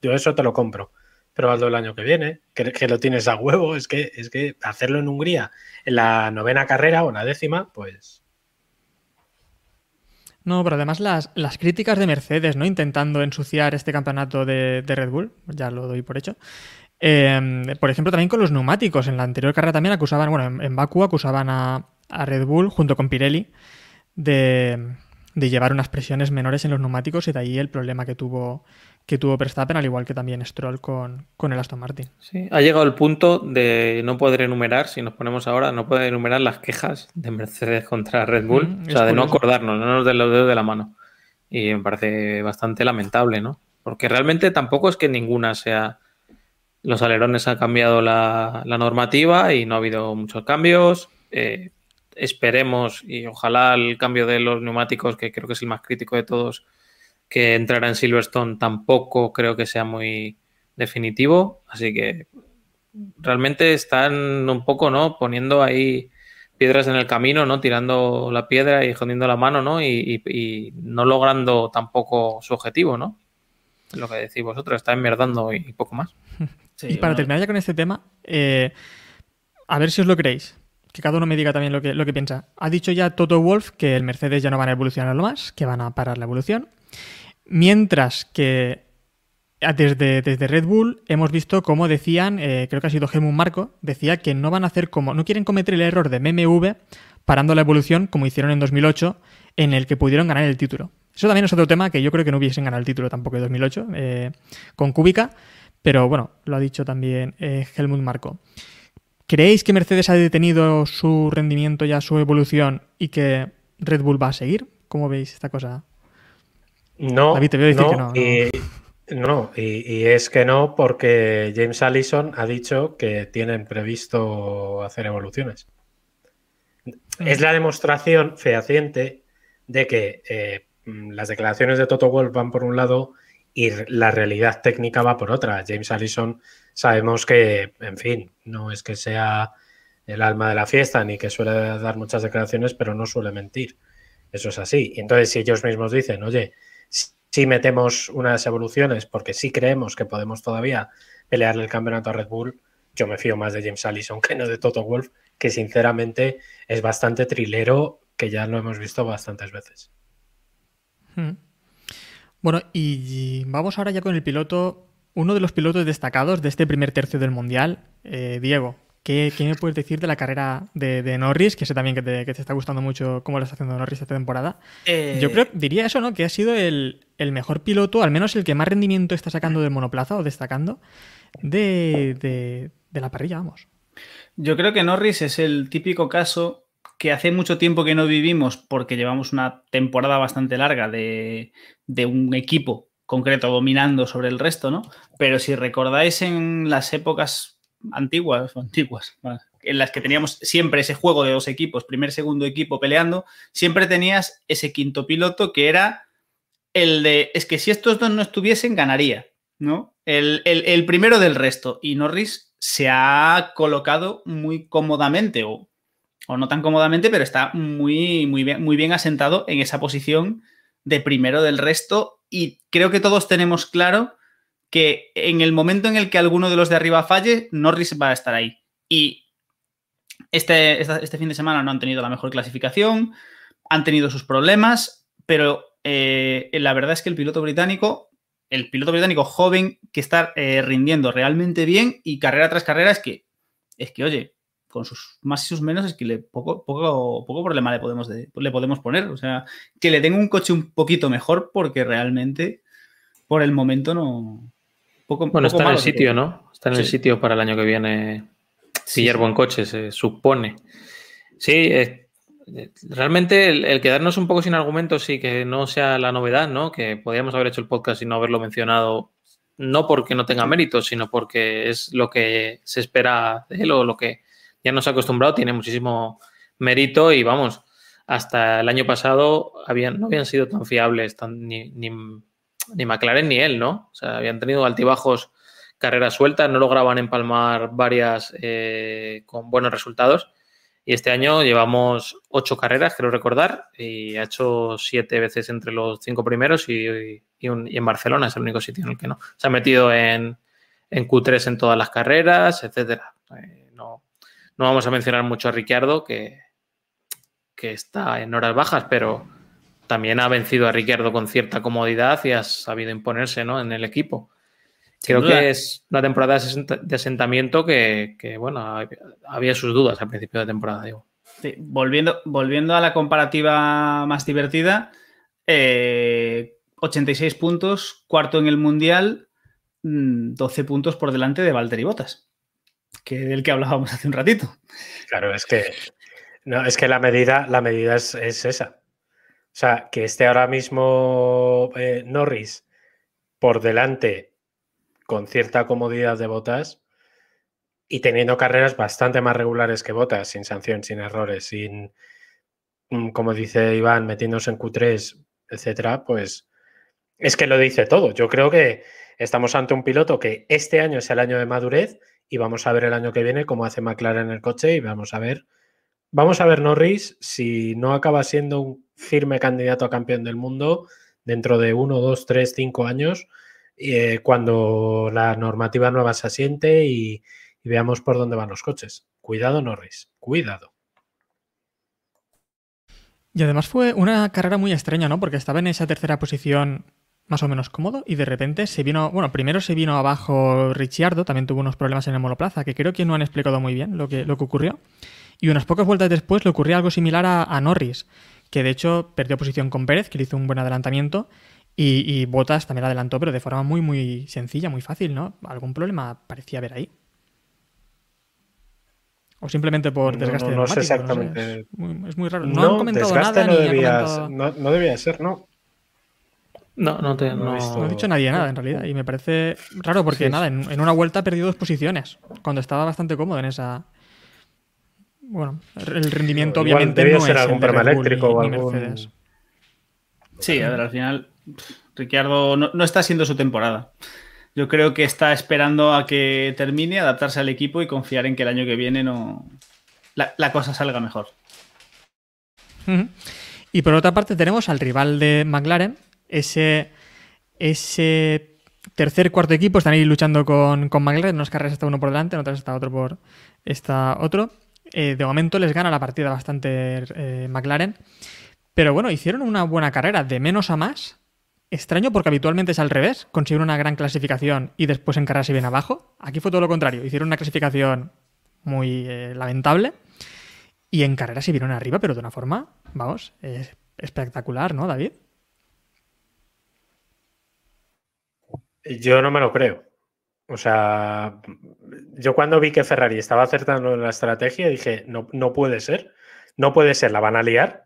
Yo eso te lo compro. Pero hazlo el año que viene, que, que lo tienes a huevo, es que, es que hacerlo en Hungría, en la novena carrera o en la décima, pues No, pero además las, las críticas de Mercedes, ¿no? Intentando ensuciar este campeonato de, de Red Bull, ya lo doy por hecho. Eh, por ejemplo, también con los neumáticos. En la anterior carrera también acusaban, bueno, en, en Baku acusaban a, a Red Bull junto con Pirelli de, de llevar unas presiones menores en los neumáticos y de ahí el problema que tuvo, que tuvo Verstappen, al igual que también Stroll con, con el Aston Martin. Sí, ha llegado el punto de no poder enumerar, si nos ponemos ahora, no poder enumerar las quejas de Mercedes contra Red Bull, Mm, o sea, de no acordarnos, no nos de los dedos de la mano. Y me parece bastante lamentable, ¿no? Porque realmente tampoco es que ninguna sea. Los alerones han cambiado la, la normativa y no ha habido muchos cambios. Eh, esperemos y ojalá el cambio de los neumáticos, que creo que es el más crítico de todos, que entrará en Silverstone, tampoco creo que sea muy definitivo. Así que realmente están un poco, ¿no? Poniendo ahí piedras en el camino, ¿no? Tirando la piedra y jodiendo la mano, ¿no? Y, no logrando tampoco su objetivo, ¿no? Lo que decís vosotros, está enmerdando y, y poco más. [LAUGHS] Y para terminar ya con este tema, eh, a ver si os lo creéis. Que cada uno me diga también lo que, lo que piensa. Ha dicho ya Toto Wolf que el Mercedes ya no van a evolucionar más, que van a parar la evolución. Mientras que ah, desde, desde Red Bull hemos visto cómo decían, eh, creo que ha sido Helmut Marco, decía que no van a hacer como, no quieren cometer el error de MMV parando la evolución como hicieron en 2008, en el que pudieron ganar el título. Eso también es otro tema que yo creo que no hubiesen ganado el título tampoco en 2008 eh, con Kubica, pero bueno, lo ha dicho también eh, Helmut Marco. ¿Creéis que Mercedes ha detenido su rendimiento ya, su evolución y que Red Bull va a seguir? ¿Cómo veis esta cosa? No, David, te voy a decir no, que no, no. Y, no, y, y es que no, porque James Allison ha dicho que tienen previsto hacer evoluciones. Mm. Es la demostración fehaciente de que eh, las declaraciones de Toto Wolff van por un lado y la realidad técnica va por otra. James Allison sabemos que, en fin, no es que sea el alma de la fiesta ni que suele dar muchas declaraciones, pero no suele mentir. Eso es así. Y entonces, si ellos mismos dicen, oye, si si metemos unas evoluciones porque sí creemos que podemos todavía pelearle el campeonato a Red Bull, yo me fío más de James Allison que no de Toto Wolf, que sinceramente es bastante trilero, que ya lo hemos visto bastantes veces. Mm. Bueno, y vamos ahora ya con el piloto, uno de los pilotos destacados de este primer tercio del Mundial, eh, Diego. ¿Qué, qué me puedes decir de la carrera de, de Norris? Que sé también que te, que te está gustando mucho cómo lo está haciendo Norris esta temporada. eh, Yo creo, diría eso, ¿no? Que ha sido el, el mejor piloto, al menos el que más rendimiento está sacando del monoplaza o destacando de, de- de la parrilla, vamos. Yo creo que Norris es el típico caso que hace mucho tiempo que no vivimos porque llevamos una temporada bastante larga de, de un equipo concreto dominando sobre el resto, ¿no? Pero si recordáis en las épocas antiguas, antiguas, en las que teníamos siempre ese juego de dos equipos, primer, segundo equipo peleando, siempre tenías ese quinto piloto que era el de, es que si estos dos no estuviesen, ganaría, ¿no? El, el- el primero del resto. Y Norris se ha colocado muy cómodamente, o, o no tan cómodamente, pero está muy, muy, bien, muy bien asentado en esa posición de primero del resto. Y creo que todos tenemos claro que en el momento en el que alguno de los de arriba falle, Norris va a estar ahí. Y este, este fin de semana no han tenido la mejor clasificación, han tenido sus problemas, pero eh, la verdad es que el piloto británico, el piloto británico joven que está eh, rindiendo realmente bien y carrera tras carrera es que, es que, oye, con sus más y sus menos es que le, poco, poco, poco problema le podemos, de- le podemos poner. O sea, que le den un coche un poquito mejor porque realmente por el momento no... Poco, Bueno, poco está en el sitio, ¿no? Está en el sitio para el año que viene sí. buen coche, se supone. Sí, eh, eh, realmente el, el quedarnos un poco sin argumentos y que no sea la novedad, ¿no? Que podríamos haber hecho el podcast y no haberlo mencionado, no porque no tenga mérito, sino porque es lo que se espera de él o lo que ya nos ha acostumbrado, tiene muchísimo mérito y vamos, hasta el año pasado habían, no habían sido tan fiables tan- ni, ni, ni McLaren ni él, ¿no? O sea, habían tenido altibajos carreras sueltas, no lograban empalmar varias eh, con buenos resultados. Y este año llevamos ocho carreras, quiero recordar, y ha hecho siete veces entre los cinco primeros y, en Barcelona es el único sitio en el que no. Se ha metido en, Q3 en todas las carreras, etcétera. Eh, no, no vamos a mencionar mucho a Ricciardo, que, que está en horas bajas, pero también ha vencido a Ricciardo con cierta comodidad y ha sabido imponerse en el equipo. Creo que es una temporada de asentamiento que, bueno, había sus dudas al principio de temporada, digo. volviendo, volviendo a la comparativa más divertida, 86 eh, puntos, cuarto en el Mundial, 12 mm, puntos por delante de Valtteri Bottas, que del que hablábamos hace un ratito. Claro, es que, no, es que la medida, la medida es, esa. O sea, que esté ahora mismo eh, Norris por delante con cierta comodidad de botas y teniendo carreras bastante más regulares que botas, sin sanción, sin errores, sin, mm, como dice Iván, metiéndose en Q3, etcétera, pues es que lo dice todo. Yo creo que estamos ante un piloto que este año es el año de madurez y vamos a ver el año que viene cómo hace McLaren en el coche y vamos a ver, vamos a ver Norris si no acaba siendo un firme candidato a campeón del mundo dentro de uno, dos, tres, cinco años eh, cuando la normativa nueva se asiente y, veamos por dónde van los coches. Cuidado, Norris, cuidado. Y además fue una carrera muy extraña, ¿no? Porque estaba en esa tercera posición más o menos cómodo y de repente se vino, bueno, primero se vino abajo Ricciardo, también tuvo unos problemas en el monoplaza, que creo que no han explicado muy bien lo que, lo que ocurrió. Y unas pocas vueltas después le ocurrió algo similar a Norris, que de hecho perdió posición con Pérez, que le hizo un buen adelantamiento, y, Botas también adelantó, pero de forma muy, muy sencilla, muy fácil, ¿no? ¿Algún problema parecía haber ahí? O simplemente por desgaste no, no, sé exactamente. es, muy, raro. No, han comentado nada. No, debía, no, debía ser, ¿no? No, no, te, no, ha dicho nadie nada en realidad. Y me parece raro porque nada, en, una vuelta ha perdido dos posiciones. Cuando estaba bastante cómodo en esa. Bueno, el rendimiento obviamente no ser es algún problema eléctrico o algún. Sí, a ver, al final Ricciardo no, está siendo su temporada. Yo creo que está esperando a que termine, adaptarse al equipo y confiar en que el año que viene no la, cosa salga mejor. Y por otra parte tenemos al rival de McLaren, ese, ese tercer, cuarto equipo, están ahí luchando con, con McLaren, en unas carreras está uno por delante, en otras está otro por está otro. Eh, de momento les gana la partida bastante eh, McLaren. Pero bueno, hicieron una buena carrera, de menos a más. Extraño porque habitualmente es al revés, consiguieron una gran clasificación y después en carrera se viene abajo. Aquí fue todo lo contrario, hicieron una clasificación muy eh, lamentable y en carrera se vieron arriba, pero de una forma, vamos, espectacular, ¿no, David? Yo no me lo creo. O sea, yo cuando vi que Ferrari estaba acertando en la estrategia dije, no, no puede ser, no puede ser, la van a liar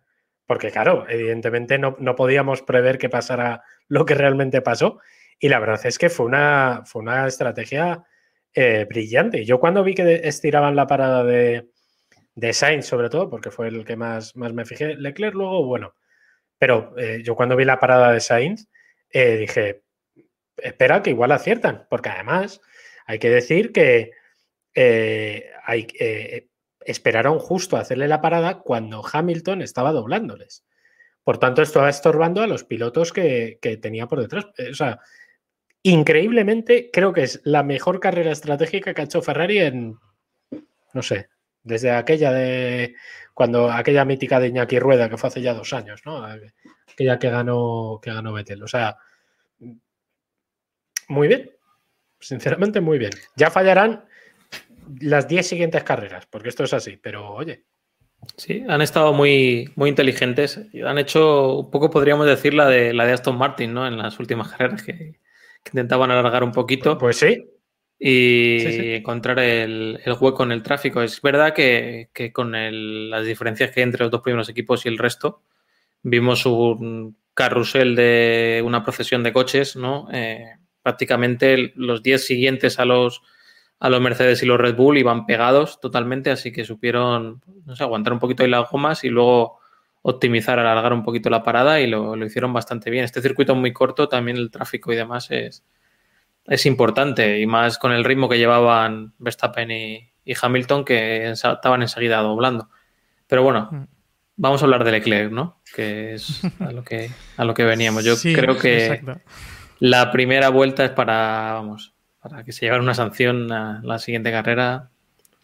porque claro, evidentemente no, podíamos prever que pasara lo que realmente pasó. Y la verdad es que fue una, fue una estrategia eh, brillante. Yo cuando vi que estiraban la parada de, de Sainz, sobre todo, porque fue el que más, más me fijé, Leclerc luego, bueno, pero eh, yo cuando vi la parada de Sainz, eh, dije, espera que igual aciertan, porque además hay que decir que hay, esperaron justo a hacerle la parada cuando Hamilton estaba doblándoles. Por tanto, esto va estorbando a los pilotos que, tenía por detrás. Eh, o sea, increíblemente, creo que es la mejor carrera estratégica que ha hecho Ferrari en, no sé, desde aquella de cuando aquella mítica de Iñaki Rueda que fue hace ya dos años, ¿no? Aquella que ganó que ganó Vettel. O sea, muy bien, sinceramente muy bien. Ya fallarán las 10 siguientes carreras, porque esto es así, pero oye. Sí, han estado muy, muy inteligentes. Han hecho un poco, podríamos decir, la de, la de Aston Martin, ¿no? En las últimas carreras que, intentaban alargar un poquito. Pues sí. Y encontrar el, hueco en el tráfico. Es verdad que, con las diferencias que hay entre los dos primeros equipos y el resto, vimos un carrusel de una procesión de coches, ¿no? Eh, prácticamente los 10 siguientes a los a los Mercedes y los Red Bull iban pegados totalmente, así que supieron, no sé, aguantar un poquito ahí las gomas y luego optimizar, alargar un poquito la parada y lo, hicieron bastante bien. Este circuito muy corto, también el tráfico y demás es, es importante y más con el ritmo que llevaban Verstappen y, y Hamilton que estaban enseguida doblando. Pero bueno, Mm. vamos a hablar de Leclerc, ¿no? Que es a lo que, a lo que veníamos. Yo [LAUGHS] Sí, creo que exacto. La primera vuelta es para, vamos, para que se lleve una sanción a la siguiente carrera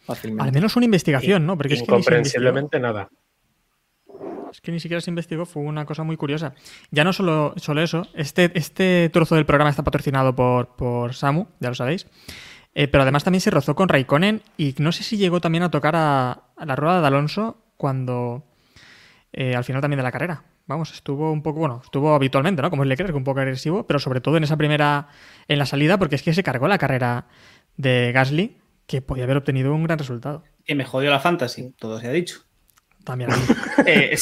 fácilmente. Al menos una investigación, ¿no? Porque es que Incomprensiblemente nada. Es que ni siquiera se investigó, fue una cosa muy curiosa. Ya no solo, solo eso, este, este trozo del programa está patrocinado por, por Samu, ya lo sabéis. Eh, pero además también se rozó con Raikkonen y no sé si llegó también a tocar a, a la rueda de Alonso cuando eh, al final también de la carrera. Vamos, estuvo un poco, bueno, estuvo habitualmente, ¿no? Como es Leclerc, un poco agresivo, pero sobre todo en esa primera, en la salida, porque es que se cargó la carrera de Gasly, que podía haber obtenido un gran resultado. Que me jodió la fantasy, todo se ha dicho. También. [LAUGHS] Eh,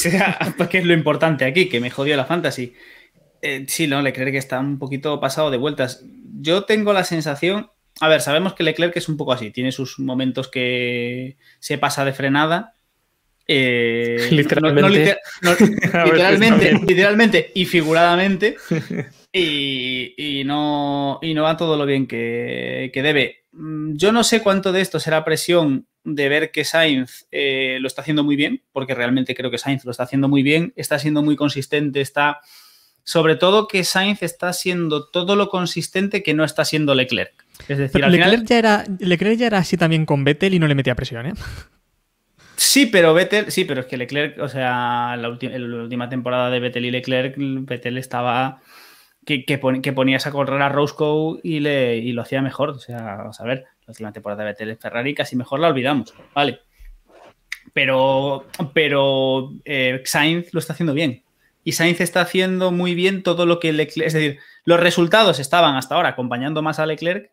porque es lo importante aquí, que me jodió la fantasy. Eh, sí, no, Leclerc que está un poquito pasado de vueltas. Yo tengo la sensación, a ver, sabemos que Leclerc es un poco así, tiene sus momentos que se pasa de frenada. Eh, Literalmente. [LAUGHS] no- no no- literalmente, [LAUGHS] y figuradamente. [LAUGHS] Y, y no, y no va todo lo bien que, que debe. Mm, Yo no sé cuánto de esto será presión de ver que Sainz eh, lo está haciendo muy bien, porque realmente creo que Sainz lo está haciendo muy bien, está siendo muy consistente, está... Sobre todo que Sainz está siendo todo lo consistente que no está siendo Leclerc. Es decir, al Leclerc, final... ya era, Leclerc ya era así también con Vettel y no le metía presión, ¿eh? Sí, pero Vettel, sí, pero es que Leclerc, o sea, la, última temporada de Vettel y Leclerc, Vettel estaba que, que, pon- que ponías a correr a Roscoe y, le, lo hacía mejor. O sea, vamos a ver, la última temporada de Vettel Ferrari casi mejor la olvidamos, ¿vale? Pero, pero eh, Sainz lo está haciendo bien. Y Sainz está haciendo muy bien todo lo que Leclerc. Es decir, los resultados estaban hasta ahora acompañando más a Leclerc,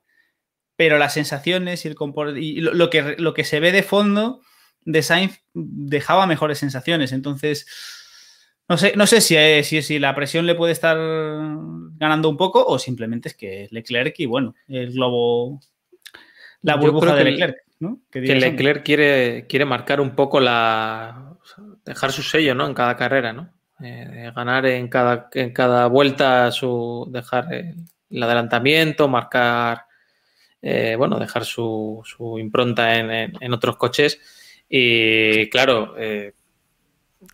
pero las sensaciones y, el y lo que se ve de fondo de Sainz dejaba mejores sensaciones. Entonces, no sé, no sé si, eh, si, si la presión le puede estar ganando un poco o simplemente es que Leclerc y bueno, el globo, la burbuja de Leclerc. ¿no? que. Leclerc quiere, quiere marcar un poco la. dejar su sello, ¿no? En cada carrera, ¿no? Eh, ganar en cada, en cada vuelta su. dejar el, el adelantamiento, marcar. eh, bueno, dejar su, su impronta en, en- en otros coches. Y claro, eh,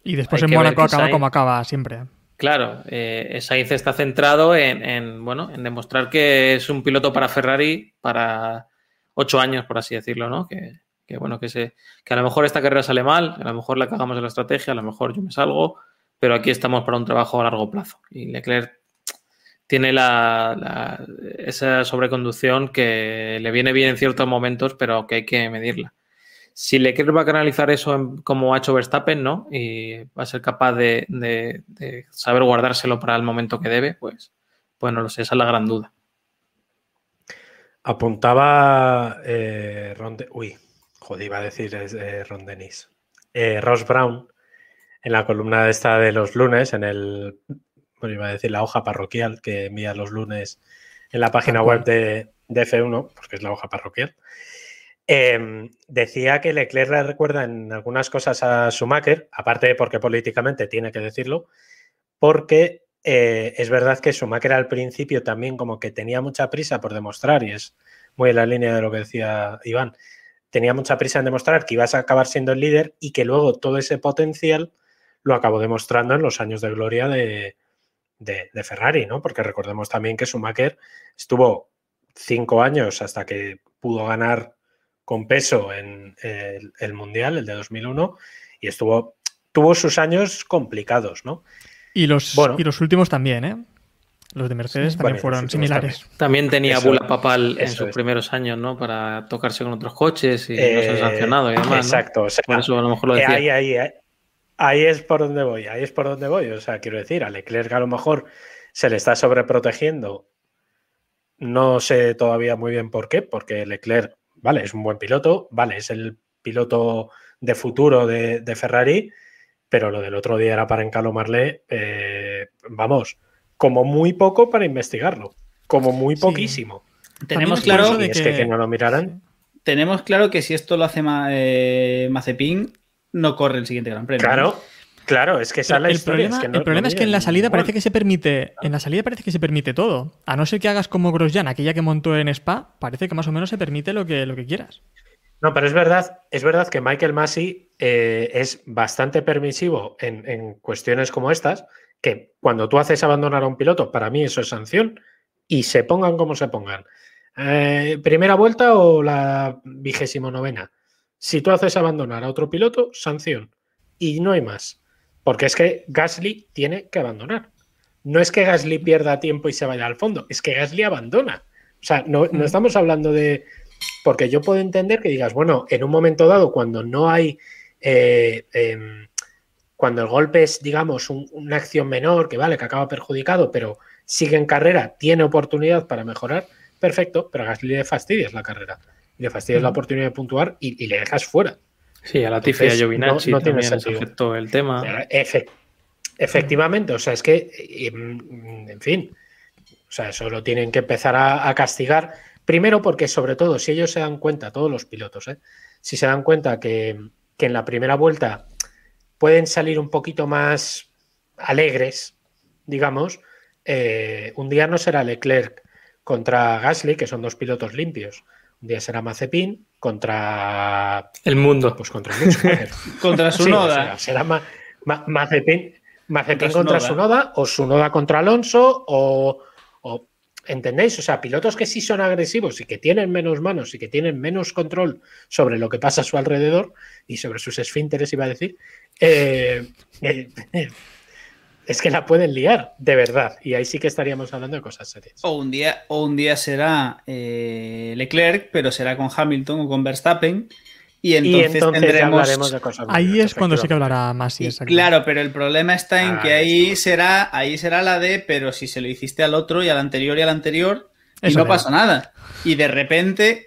Y después en Mónaco acaba Sainz- como acaba siempre. Claro, eh, Sainz está centrado en, en, bueno, en demostrar que es un piloto para Ferrari para ocho años, por así decirlo, ¿no? Que, que, bueno, que, se, que a lo mejor esta carrera sale mal, a lo mejor la cagamos en la estrategia, a lo mejor yo me salgo, pero aquí estamos para un trabajo a largo plazo. Y Leclerc tiene la, la- esa sobreconducción que le viene bien en ciertos momentos, pero que hay que medirla. Si Leclerc va a canalizar eso en- como ha hecho Verstappen, ¿no? Y va a ser capaz de, de- de saber guardárselo para el momento que debe, pues, pues no lo sé, esa es la gran duda. Apuntaba eh, Ron De- Uy, joder, iba a decir es, eh, Ron Dennis. Eh, Ross Brown en la columna esta de los lunes, en el. Bueno, iba a decir la hoja parroquial que envía los lunes en la página web de, de F1, porque es la hoja parroquial. Eh, decía que Leclerc le recuerda en algunas cosas a Schumacher, aparte de porque políticamente tiene que decirlo, porque eh, es verdad que Schumacher al principio también como que tenía mucha prisa por demostrar, y es muy en la línea de lo que decía Iván, tenía mucha prisa en demostrar que ibas a acabar siendo el líder y que luego todo ese potencial lo acabó demostrando en los años de gloria de- de Ferrari, ¿no? Porque recordemos también que Schumacher estuvo cinco años hasta que pudo ganar con peso en el, el Mundial, el de 2001, y estuvo, tuvo sus años complicados, ¿no? Y los, Bueno. y los últimos también, ¿eh? Los de Mercedes Sí, también bueno, fueron similares. También tenía Eso- bula papal en sus es. primeros años, ¿no? Para tocarse con otros coches y no Eh, ser sancionado y demás. ¿no? Exacto, o sea, Por eso a lo mejor lo Eh, decía. ahí, ahí, ahí, ahí es por donde voy, ahí es por donde voy. O sea, quiero decir, a Leclerc a lo mejor se le está sobreprotegiendo. No sé todavía muy bien por qué, porque Leclerc, vale, es un buen piloto, vale, es el piloto de futuro de, de Ferrari, pero lo del otro día era para encalomarle, eh, vamos, como muy poco para investigarlo, como muy Sí. poquísimo. Tenemos claro, de es que, que no lo miraran. tenemos claro que si esto lo hace Ma- eh, Mazepin, no corre el siguiente Gran Premio. Claro, Claro, es que esa es la el historia. problema, es que no- el problema no es que en la salida parece que se permite. En la salida parece que se permite todo. A no ser que hagas como Grosjean, aquella que montó en Spa, parece que más o menos se permite lo que, lo que quieras. No, pero es verdad, es verdad que Michael Massey eh, es bastante permisivo en, en cuestiones como estas, que cuando tú haces abandonar a un piloto, para mí eso es sanción, y se pongan como se pongan. Eh, ¿Primera vuelta o la vigésimo novena? Si tú haces abandonar a otro piloto, sanción. Y no hay más. Porque es que Gasly tiene que abandonar. No es que Gasly pierda tiempo y se vaya al fondo, es que Gasly abandona. O sea, no, no estamos hablando de. Porque yo puedo entender que digas, bueno, en un momento dado, cuando no hay. eh, em, cuando el golpe es, digamos, un- una acción menor, que vale, que acaba perjudicado, pero sigue en carrera, tiene oportunidad para mejorar, perfecto, pero a Gasly le fastidias la carrera. Le fastidias la oportunidad de puntuar y, y le dejas fuera. Sí, a la tifia Entonces, Giovinazzi no- no tiene también les afectó el tema. Efe- efectivamente, o sea, es que, mm, en fin, o sea, eso lo tienen que empezar a, a castigar. Primero porque, sobre todo, si ellos se dan cuenta, todos los pilotos, ¿eh? si se dan cuenta que, que en la primera vuelta pueden salir un poquito más alegres, digamos, eh, un día no será Leclerc contra Gasly, que son dos pilotos limpios. Un día será Mazepin contra El mundo. pues contra Schumacher. [LAUGHS] Contra su Sí, o noda. sea, será Ma- Ma- Mazepin, Mazepin Contra Tsunoda. Sunoda o Sunoda contra Alonso o, o- ¿entendéis? O sea, pilotos que sí son agresivos y que tienen menos manos y que tienen menos control sobre lo que pasa a su alrededor y sobre sus esfínteres, iba a decir, eh, eh, es que la pueden liar, de verdad. Y ahí sí que estaríamos hablando de cosas serias. O un día, o un día será eh, Leclerc, pero será con Hamilton o con Verstappen. Y y entonces, tendremos. hablaremos de cosas Ahí es cuando sí que hablará más. Y claro, pero el problema está en Ah, que ahí será, ahí será la de, pero si se lo hiciste al otro y al anterior y al anterior, y no pasó nada. Y de repente,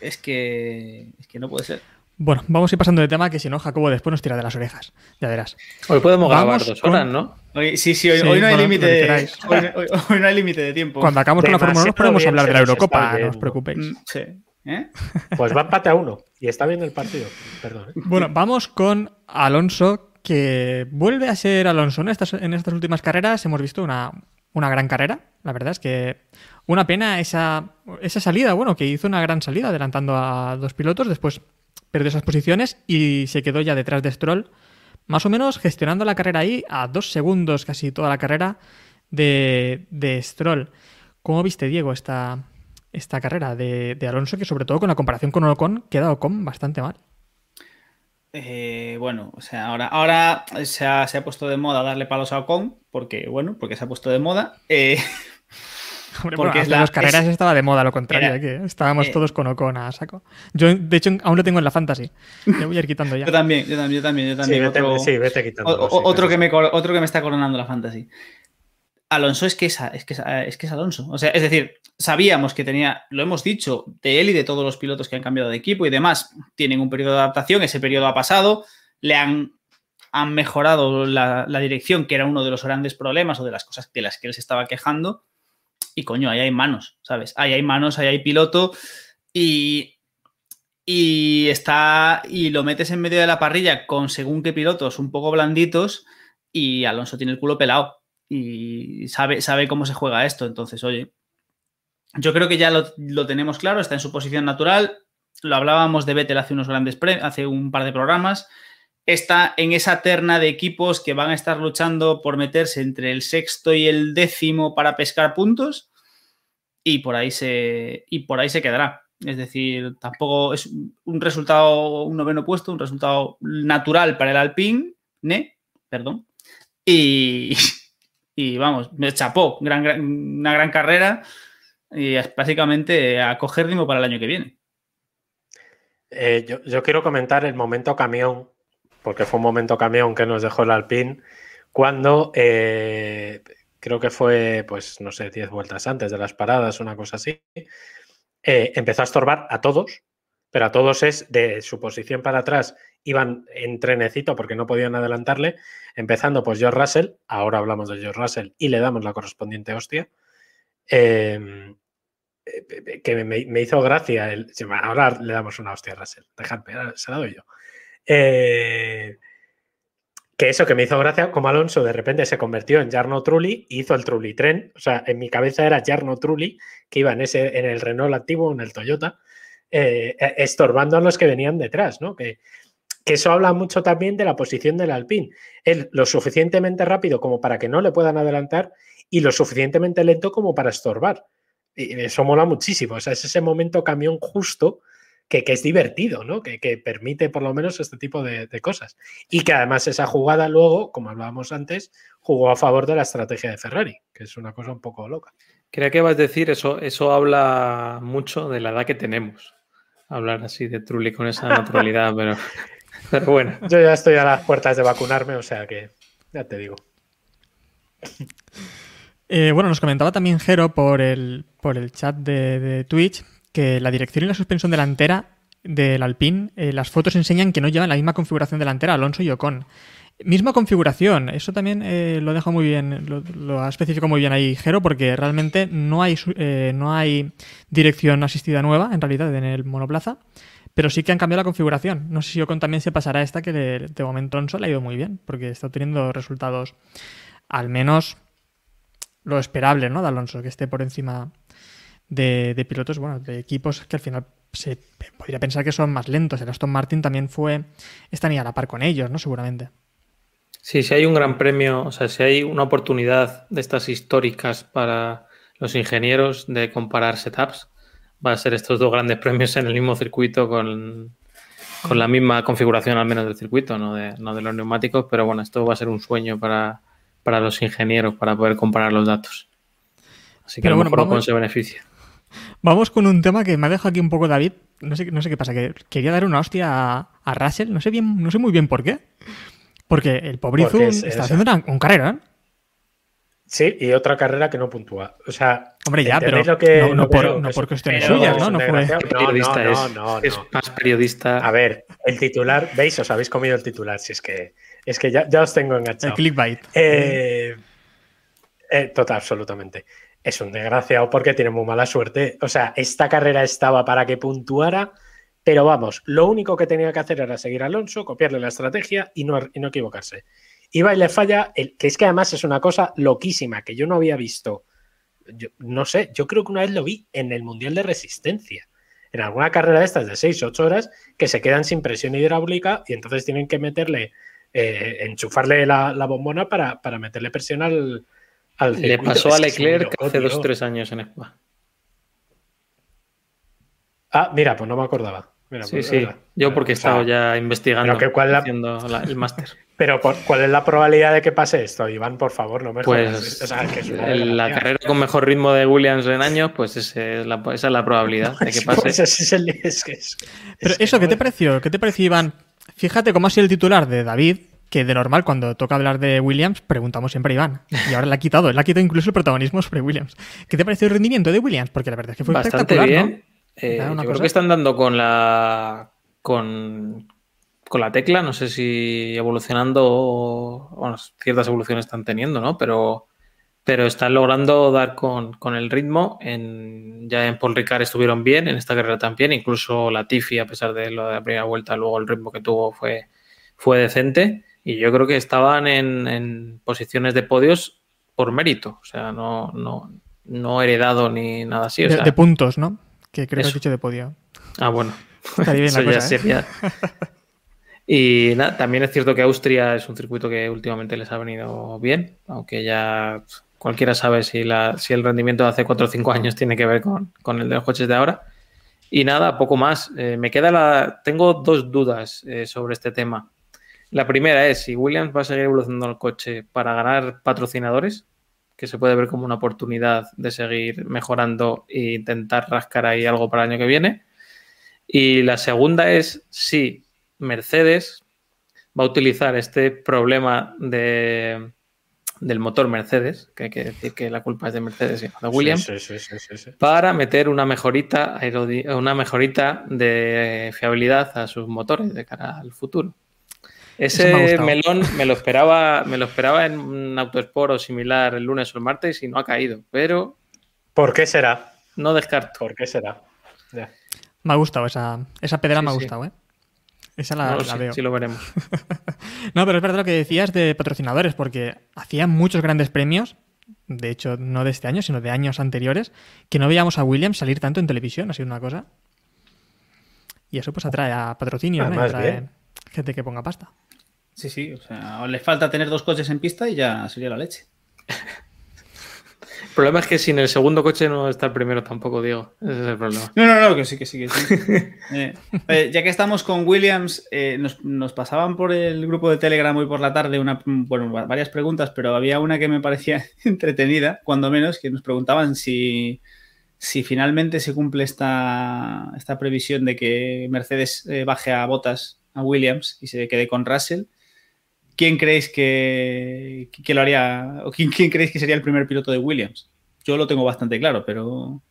es que, es que no puede ser. Bueno, vamos a ir pasando de tema que si no, Jacobo después nos tira de las orejas. Ya verás. Hoy podemos Vamos grabar dos con- horas, ¿no? Hoy- sí, sí, hoy, Sí, hoy no hay bueno, límite de, [LAUGHS] hoy, hoy- hoy no hay límite de tiempo. Cuando acabamos con la Fórmula 1 nos Demasiado podemos hablar de la Eurocopa, no os preocupéis. Mm, Sí. ¿Eh? Pues va empate a uno y está bien el partido. Perdón. ¿eh? Bueno, vamos con Alonso, que vuelve a ser Alonso. En estas, en estas últimas carreras hemos visto una, una gran carrera. La verdad es que una pena esa, esa salida, bueno, que hizo una gran salida adelantando a dos pilotos, después perdió esas posiciones y se quedó ya detrás de Stroll, más o menos gestionando la carrera ahí a dos segundos casi toda la carrera de, de Stroll. ¿Cómo viste, Diego, esta, esta carrera de, de Alonso, que sobre todo con la comparación con Ocon, queda Ocon bastante mal? Eh, bueno, o sea, ahora, ahora se, ha, se ha puesto de moda darle palos a Ocon, porque, bueno, porque se ha puesto de moda. Eh, [LAUGHS] [LAUGHS] Hombre, Porque bueno, es hace la- dos carreras es- estaba de moda lo contrario, Era- ¿eh? que estábamos eh, todos con Ocon a saco. Yo, de hecho, aún lo tengo en la fantasy. Le voy a ir quitando ya. yo también, yo también, yo también, yo Sí, también. otro, sí, vete o- quitándolo, o- sí, otro, que me, otro que me está coronando la fantasy. Alonso es que es, es que es, es que es Alonso. O sea, es decir, sabíamos que tenía, lo hemos dicho, de él y de todos los pilotos que han cambiado de equipo y demás, tienen un periodo de adaptación, ese periodo ha pasado, le han, han mejorado la, la dirección, que era uno de los grandes problemas o de las cosas de las que él se estaba quejando. Y coño, ahí hay manos, ¿sabes? Ahí hay manos, ahí hay piloto y, y está y lo metes en medio de la parrilla con según qué pilotos un poco blanditos y Alonso tiene el culo pelado y sabe, sabe cómo se juega esto. Entonces, oye, yo creo que ya lo, lo tenemos claro, está en su posición natural. Lo hablábamos de Vettel hace unos grandes pre- hace un par de programas. Está en esa terna de equipos que van a estar luchando por meterse entre el sexto y el décimo para pescar puntos. Y por ahí se, y por ahí se quedará. Es decir, tampoco es un resultado, un noveno puesto, un resultado natural para el Alpine, ¿ne? Perdón. Y, [LAUGHS] y vamos, me chapó, gran, una gran carrera y básicamente a coger ritmo para el año que viene. Eh, yo, yo quiero comentar el momento camión, porque fue un momento camión que nos dejó el Alpine, cuando eh, creo que fue, pues no sé, 10 vueltas antes de las paradas, una cosa así, eh, empezó a estorbar a todos, pero a todos es de su posición para atrás, iban en trenecito porque no podían adelantarle, empezando pues George Russell, ahora hablamos de George Russell y le damos la correspondiente hostia. Eh, eh, que me, hizo gracia. El, ahora le damos una hostia a Russell. Dejadme, se la doy yo. Eh, Que eso que me hizo gracia, como Alonso de repente se convirtió en Jarno Trulli y hizo el Trulli tren. O sea, en mi cabeza era Jarno Trulli, que iba en, ese, en el Renault antiguo, en el Toyota, eh, eh, estorbando a los que venían detrás, ¿no? Que, que eso habla mucho también de la posición del Alpine. Él lo suficientemente rápido como para que no le puedan adelantar y lo suficientemente lento como para estorbar. Y eso mola muchísimo. O sea, es ese momento camión justo que, que es divertido, ¿no? Que, que, permite por lo menos este tipo de, de, cosas. Y que además esa jugada luego, como hablábamos antes, jugó a favor de la estrategia de Ferrari, que es una cosa un poco loca. Creo que vas a decir, eso, eso habla mucho de la edad que tenemos. Hablar así de Trulli con esa naturalidad, pero, [LAUGHS] pero bueno. Yo ya estoy a las puertas de vacunarme, o sea que ya te digo. Eh, bueno, nos comentaba también Jero por el, por el chat de, de, Twitch que la dirección y la suspensión delantera del Alpine, eh, las fotos enseñan que no llevan la misma configuración delantera Alonso y Ocon. Misma configuración, eso también eh, lo deja muy bien, lo, ha especificado muy bien ahí Jero, porque realmente no hay, eh, no hay dirección asistida nueva, en realidad, en el monoplaza, pero sí que han cambiado la configuración. No sé si Ocon también se pasará a esta, que de, de momento Alonso le ha ido muy bien, porque está obteniendo resultados al menos lo esperable, ¿no? De Alonso, que esté por encima de, de, pilotos, bueno, de equipos que al final se podría pensar que son más lentos. El Aston Martin también fue, están a la par con ellos, ¿no? Seguramente. Sí, si hay un gran premio, o sea, si hay una oportunidad de estas históricas para los ingenieros de comparar setups, va a ser estos dos grandes premios en el mismo circuito con, con la misma configuración al menos del circuito, no de, no de los neumáticos, pero bueno, esto va a ser un sueño para, para los ingenieros para poder comparar los datos. Así que Pero a lo bueno, mejor vamos, se beneficia. Vamos con un tema que me ha dejado aquí un poco David. No sé, no sé qué pasa, que quería dar una hostia a, a Russell, no sé bien, no sé muy bien por qué. Porque el pobrizo es, está haciendo una, un carrera. ¿eh? Sí, y otra carrera que no puntúa. O sea, hombre, ya, pero lo que, no, no, por, no por cuestiones suyas, ¿no? No, fue... periodista no, no, es, es más periodista. A ver, el titular, ¿veis? Os habéis comido el titular. Si es que es que ya, ya os tengo enganchado. El clickbait. Eh, eh, total, absolutamente. Es un desgraciado porque tiene muy mala suerte. O sea, esta carrera estaba para que puntuara, pero vamos, lo único que tenía que hacer era seguir a Alonso, copiarle la estrategia y no, no equivocarse. Iba y le falla, el, que es que además es una cosa loquísima que yo no había visto. Yo, no sé, yo creo que una vez lo vi en el Mundial de Resistencia. En alguna carrera de estas de 6 8 horas que se quedan sin presión hidráulica y entonces tienen que meterle eh, enchufarle la, la bombona para, para, meterle presión al, al Le pasó a Leclerc hace dos o tres años en Spa. Ah, mira, pues no me acordaba. Mira, sí, pues, sí. Verdad. Yo porque he estado ya investigando, pero que cuál la... haciendo la, el máster. [LAUGHS] Pero ¿cuál es la probabilidad de que pase esto, Iván? Por favor, no me pues, jodas. O sea, que es la carrera con mejor ritmo de Williams en años, pues ese es la, esa es la probabilidad de que [LAUGHS] pase. Pues ese es el, es que es, Pero es eso, que ¿qué te pareció? ¿Qué te pareció, Iván? Fíjate cómo ha sido el titular de David, que de normal cuando toca hablar de Williams preguntamos siempre a Iván. Y ahora le ha quitado, le ha quitado incluso el protagonismo sobre Williams. ¿Qué te pareció el rendimiento de Williams? Porque la verdad es que fue Bastante espectacular, bien. ¿no? Eh, yo creo que están dando con la con, con la tecla, no sé si evolucionando o bueno, ciertas evoluciones están teniendo, ¿no? Pero, pero están logrando dar con, con el ritmo. En, ya en Paul Ricard estuvieron bien, en esta carrera también. Incluso la Tiffy, a pesar de lo de la primera vuelta, luego el ritmo que tuvo fue, fue decente. Y yo creo que estaban en, en posiciones de podios por mérito. O sea, no, no, no heredado ni nada así. O de, sea, de, puntos, ¿no? Que creo Eso. que has dicho de podio. Ah, bueno. Estaría bien [LAUGHS] la ya cosa, ¿eh? sería. [LAUGHS] Y nada, también es cierto que Austria es un circuito que últimamente les ha venido bien, aunque ya cualquiera sabe si, la, si el rendimiento de hace 4 o 5 años tiene que ver con, con el de los coches de ahora. Y nada, poco más. Eh, me queda la. Tengo dos dudas eh, sobre este tema. La primera es si Williams va a seguir evolucionando el coche para ganar patrocinadores, que se puede ver como una oportunidad de seguir mejorando e intentar rascar ahí algo para el año que viene. Y la segunda es si Mercedes va a utilizar este problema de, del motor Mercedes, que hay que decir que la culpa es de Mercedes y no de Williams, sí, sí, sí, sí, para meter una mejorita, una mejorita de fiabilidad a sus motores de cara al futuro. Ese me melón me lo esperaba, me lo esperaba en un autosport o similar el lunes o el martes y no ha caído, pero. ¿Por qué será? No descarto. ¿Por qué será? Me ha gustado esa, esa pedra, Sí, me ha sí. gustado, ¿eh? Esa la, no la sé, veo. sí lo veremos. [LAUGHS] No, pero es verdad lo que decías de patrocinadores, porque hacían muchos grandes premios, de hecho, no de este año, sino de años anteriores, que no veíamos a Williams salir tanto en televisión, ha sido una cosa. Y eso pues atrae a patrocinios, ¿no? Y más atrae bien. gente que ponga pasta. Sí, sí, o sea, le falta tener dos coches en pista y ya sería la leche. El problema es que sin el segundo coche no está el primero tampoco, Diego. Ese es el problema. No, no, no, que sí, que sí, que sí. Eh, eh, ya que estamos con Williams, eh, nos, nos pasaban por el grupo de Telegram hoy por la tarde una, bueno, va- varias preguntas, pero había una que me parecía [LAUGHS] entretenida, cuando menos, que nos preguntaban si, si finalmente se cumple esta, esta previsión de que Mercedes baje a botas a Williams y se quede con Russell. ¿Quién creéis que, que lo haría? ¿O quién, quién creéis que sería el primer piloto de Williams? Yo lo tengo bastante claro, pero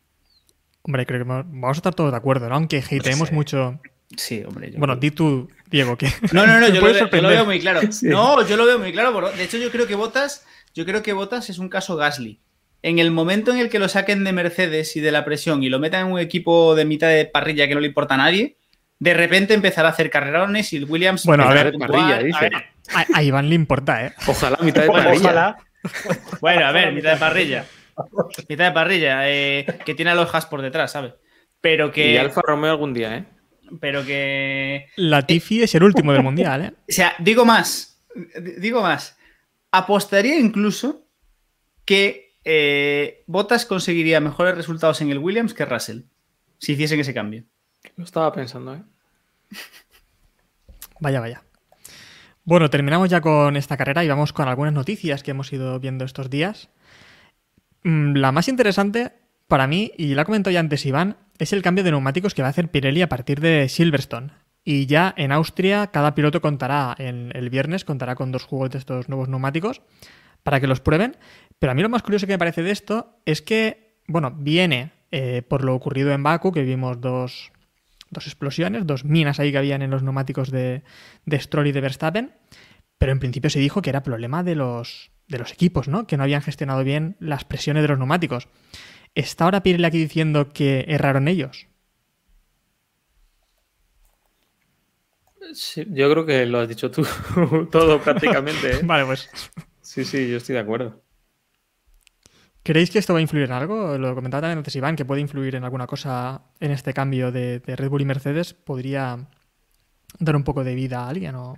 Hombre, creo que mo- vamos a estar todos de acuerdo, ¿no? Aunque hateemos sé. mucho. sí, hombre. yo Bueno, creo- di tú, Diego, que. [LAUGHS] No, no, no, [LAUGHS] yo lo, veo, yo lo sorprender. veo muy claro. [LAUGHS] No, yo lo veo muy claro. bro. De hecho, yo creo que Botas, yo creo que Botas es un caso Gasly. En el momento en el que lo saquen de Mercedes y de la presión y lo metan en un equipo de mitad de parrilla que no le importa a nadie, de repente empezará a hacer carrerones y el Williams. Bueno, a ver, puntuar. parrilla, A ver, A, a Iván le importa, ¿eh? Ojalá mitad de Ojalá. parrilla. Bueno, a ver, mitad de parrilla. Mitad de parrilla, eh, que tiene a los Haas por detrás, ¿sabes? Pero que. Y Alfa Romeo algún día, ¿eh? Pero que. La Tifi es el último del mundial, ¿eh? O sea, digo más, digo más. Apostaría incluso que eh, Bottas conseguiría mejores resultados en el Williams que Russell, si hiciesen ese cambio. Lo estaba pensando, ¿eh? Vaya, vaya. Bueno, terminamos ya con esta carrera y vamos con algunas noticias que hemos ido viendo estos días. Mm, La más interesante para mí, y la comentó ya antes Iván, es el cambio de neumáticos que va a hacer Pirelli a partir de Silverstone. Y ya en Austria cada piloto contará, en el viernes contará con dos juegos de estos nuevos neumáticos para que los prueben. Pero a mí lo más curioso que me parece de esto es que, bueno, viene eh, por lo ocurrido en Baku, que vimos dos, dos explosiones, dos minas ahí que habían en los neumáticos de, de Stroll y de Verstappen, pero en principio se dijo que era problema de los, de los equipos, ¿no? Que no habían gestionado bien las presiones de los neumáticos. ¿Está ahora Pirelli aquí diciendo que erraron ellos? Sí, yo creo que lo has dicho tú [LAUGHS] todo prácticamente, ¿eh? [LAUGHS] Vale, pues. Sí, sí, yo estoy de acuerdo. ¿Creéis que esto va a influir en algo? Lo comentaba también antes Iván, que puede influir en alguna cosa en este cambio de, de Red Bull y Mercedes. ¿Podría dar un poco de vida a alguien? O...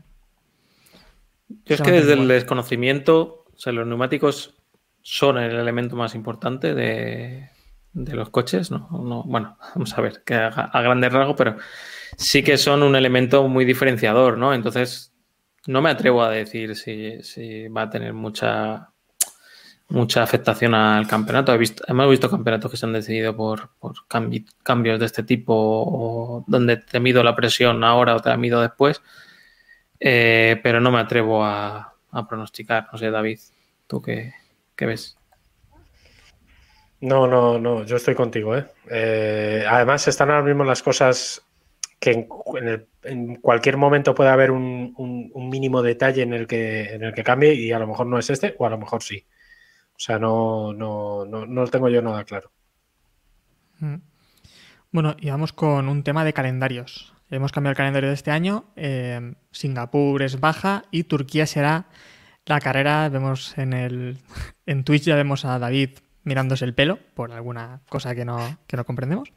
Yo es que desde el desconocimiento, o sea, los neumáticos son el elemento más importante de, de los coches, ¿no? No, Bueno, [LAUGHS] vamos a ver, que a, a grandes rasgos, pero sí que son un elemento muy diferenciador, ¿no? Entonces, no me atrevo a decir si, si va a tener mucha mucha afectación al campeonato. He visto, hemos visto campeonatos que se han decidido por, por cambi- cambios de este tipo, o donde te mido la presión ahora o te la mido después, Eh, pero no me atrevo a, pronosticar. No sé, David, ¿tú qué, ves? No, no, no, yo estoy contigo, ¿eh? Eh, además, están ahora mismo las cosas que en, el- en cualquier momento puede haber un, un- un mínimo detalle en el, que, en el que cambie y a lo mejor no es este o a lo mejor sí. O sea, no, no, no, no tengo yo nada claro. Mm. Bueno, y vamos con un tema de calendarios. Hemos cambiado el calendario de este año. eh, Singapur es baja y Turquía será la carrera. Vemos en el [LAUGHS] en Twitch ya vemos a David mirándose el pelo por alguna cosa que no, que no comprendemos.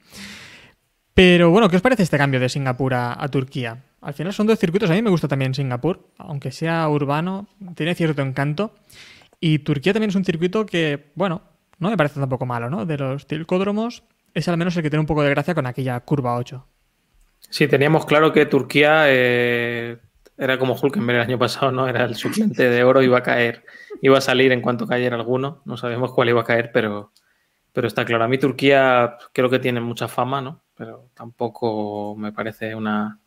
Pero bueno, ¿qué os parece este cambio de Singapur a, a Turquía? Al final son dos circuitos. A mí me gusta también Singapur, aunque sea urbano, tiene cierto encanto. Y Turquía también es un circuito que, bueno, no me parece tampoco malo, ¿no? De los tilcódromos es al menos el que tiene un poco de gracia con aquella curva 8. Sí, teníamos claro que Turquía eh, era como Hulkenberg el año pasado, ¿no? Era el suplente de oro, iba a caer, iba a salir en cuanto cayera alguno. No sabemos cuál iba a caer, pero, pero está claro. A mí Turquía creo que tiene mucha fama, ¿no? Pero tampoco me parece una,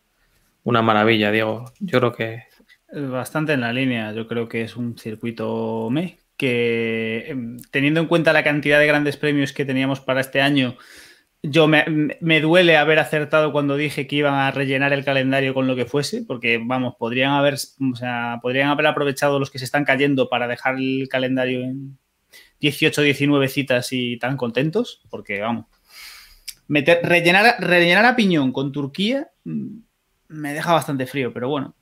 una maravilla, Diego. Yo creo que Bastante en la línea. Yo creo que es un circuito que em, teniendo en cuenta la cantidad de grandes premios que teníamos para este año, yo me, me duele haber acertado cuando dije que iban a rellenar el calendario con lo que fuese, porque vamos, podrían haber, o sea, podrían haber aprovechado los que se están cayendo para dejar el calendario en 18, 19 citas y tan contentos, porque vamos, rellenar, rellenar a piñón con Turquía mm, me deja bastante frío, pero bueno.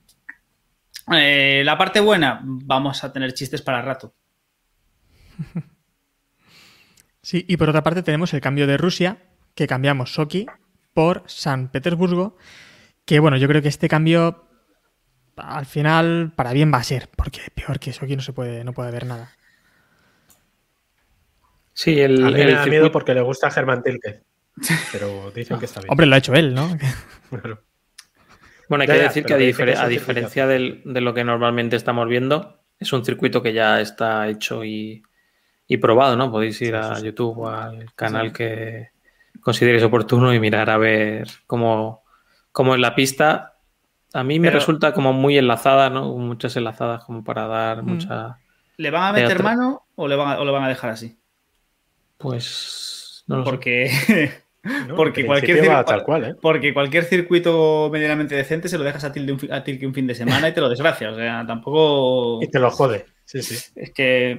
Eh, la parte buena, vamos a tener chistes para rato. [LAUGHS] Sí, y por otra parte tenemos el cambio de Rusia, que cambiamos Sochi por San Petersburgo, que bueno, yo creo que este cambio al final para bien va a ser, porque peor que Sochi no se puede, no puede haber nada. Sí, el, A mí me el da circuito- miedo porque le gusta a Germán Tilke. Pero dicen que está bien. Hombre, lo ha hecho él, ¿no? [LAUGHS] Claro. Bueno, hay que ya, decir que a, difer- que diferencia del- de lo que normalmente estamos viendo, es un circuito que ya está hecho y, y probado, ¿no? Podéis ir a YouTube o al canal que consideréis oportuno y mirar a ver cómo, cómo es la pista. A mí me Pero- resulta como muy enlazada, ¿no? Muchas enlazadas como para dar Mm. mucha... ¿Le van a meter Teatro. mano o le, van a, o le van a dejar así? Pues... No lo sé. Porque, [LAUGHS] [LAUGHS] No, porque, cualquier principio va cir- tal cual, ¿eh? porque cualquier circuito medianamente decente se lo dejas a Tilde un, a Tilke un fin de semana y te lo desgracia. O sea, tampoco. Y te lo jode. Sí, sí. Es que.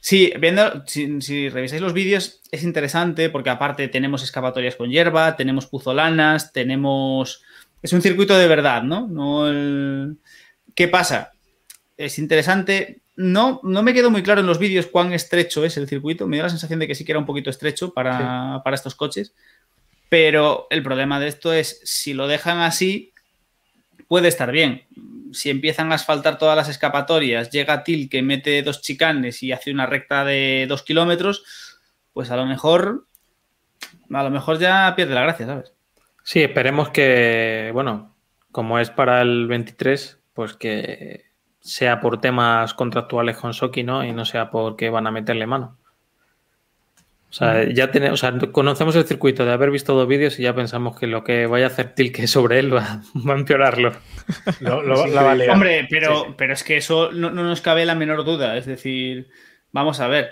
Sí, viendo, si, si revisáis los vídeos, es interesante porque aparte tenemos escapatorias con hierba, tenemos puzolanas, tenemos. Es un circuito de verdad, ¿no? No el... ¿Qué pasa? Es interesante. No, no me quedó muy claro en los vídeos cuán estrecho es el circuito. Me dio la sensación de que sí que era un poquito estrecho para, para estos coches. Pero el problema de esto es si lo dejan así, puede estar bien. Si empiezan a asfaltar todas las escapatorias, llega Til que mete dos chicanes y hace una recta de dos kilómetros, pues a lo mejor, a lo mejor ya pierde la gracia, ¿sabes? Sí, esperemos que, bueno, como es para el 23, pues que sea por temas contractuales con Soki, ¿no? Y no sea porque van a meterle mano. O sea, ya tenemos, o sea, conocemos el circuito de haber visto dos vídeos y ya pensamos que lo que vaya a hacer Tilke [LAUGHS] sobre él va, va a empeorarlo. Lo, lo- la. Hombre, pero, Sí, sí. pero es que eso no, no nos cabe la menor duda. Es decir, vamos a ver.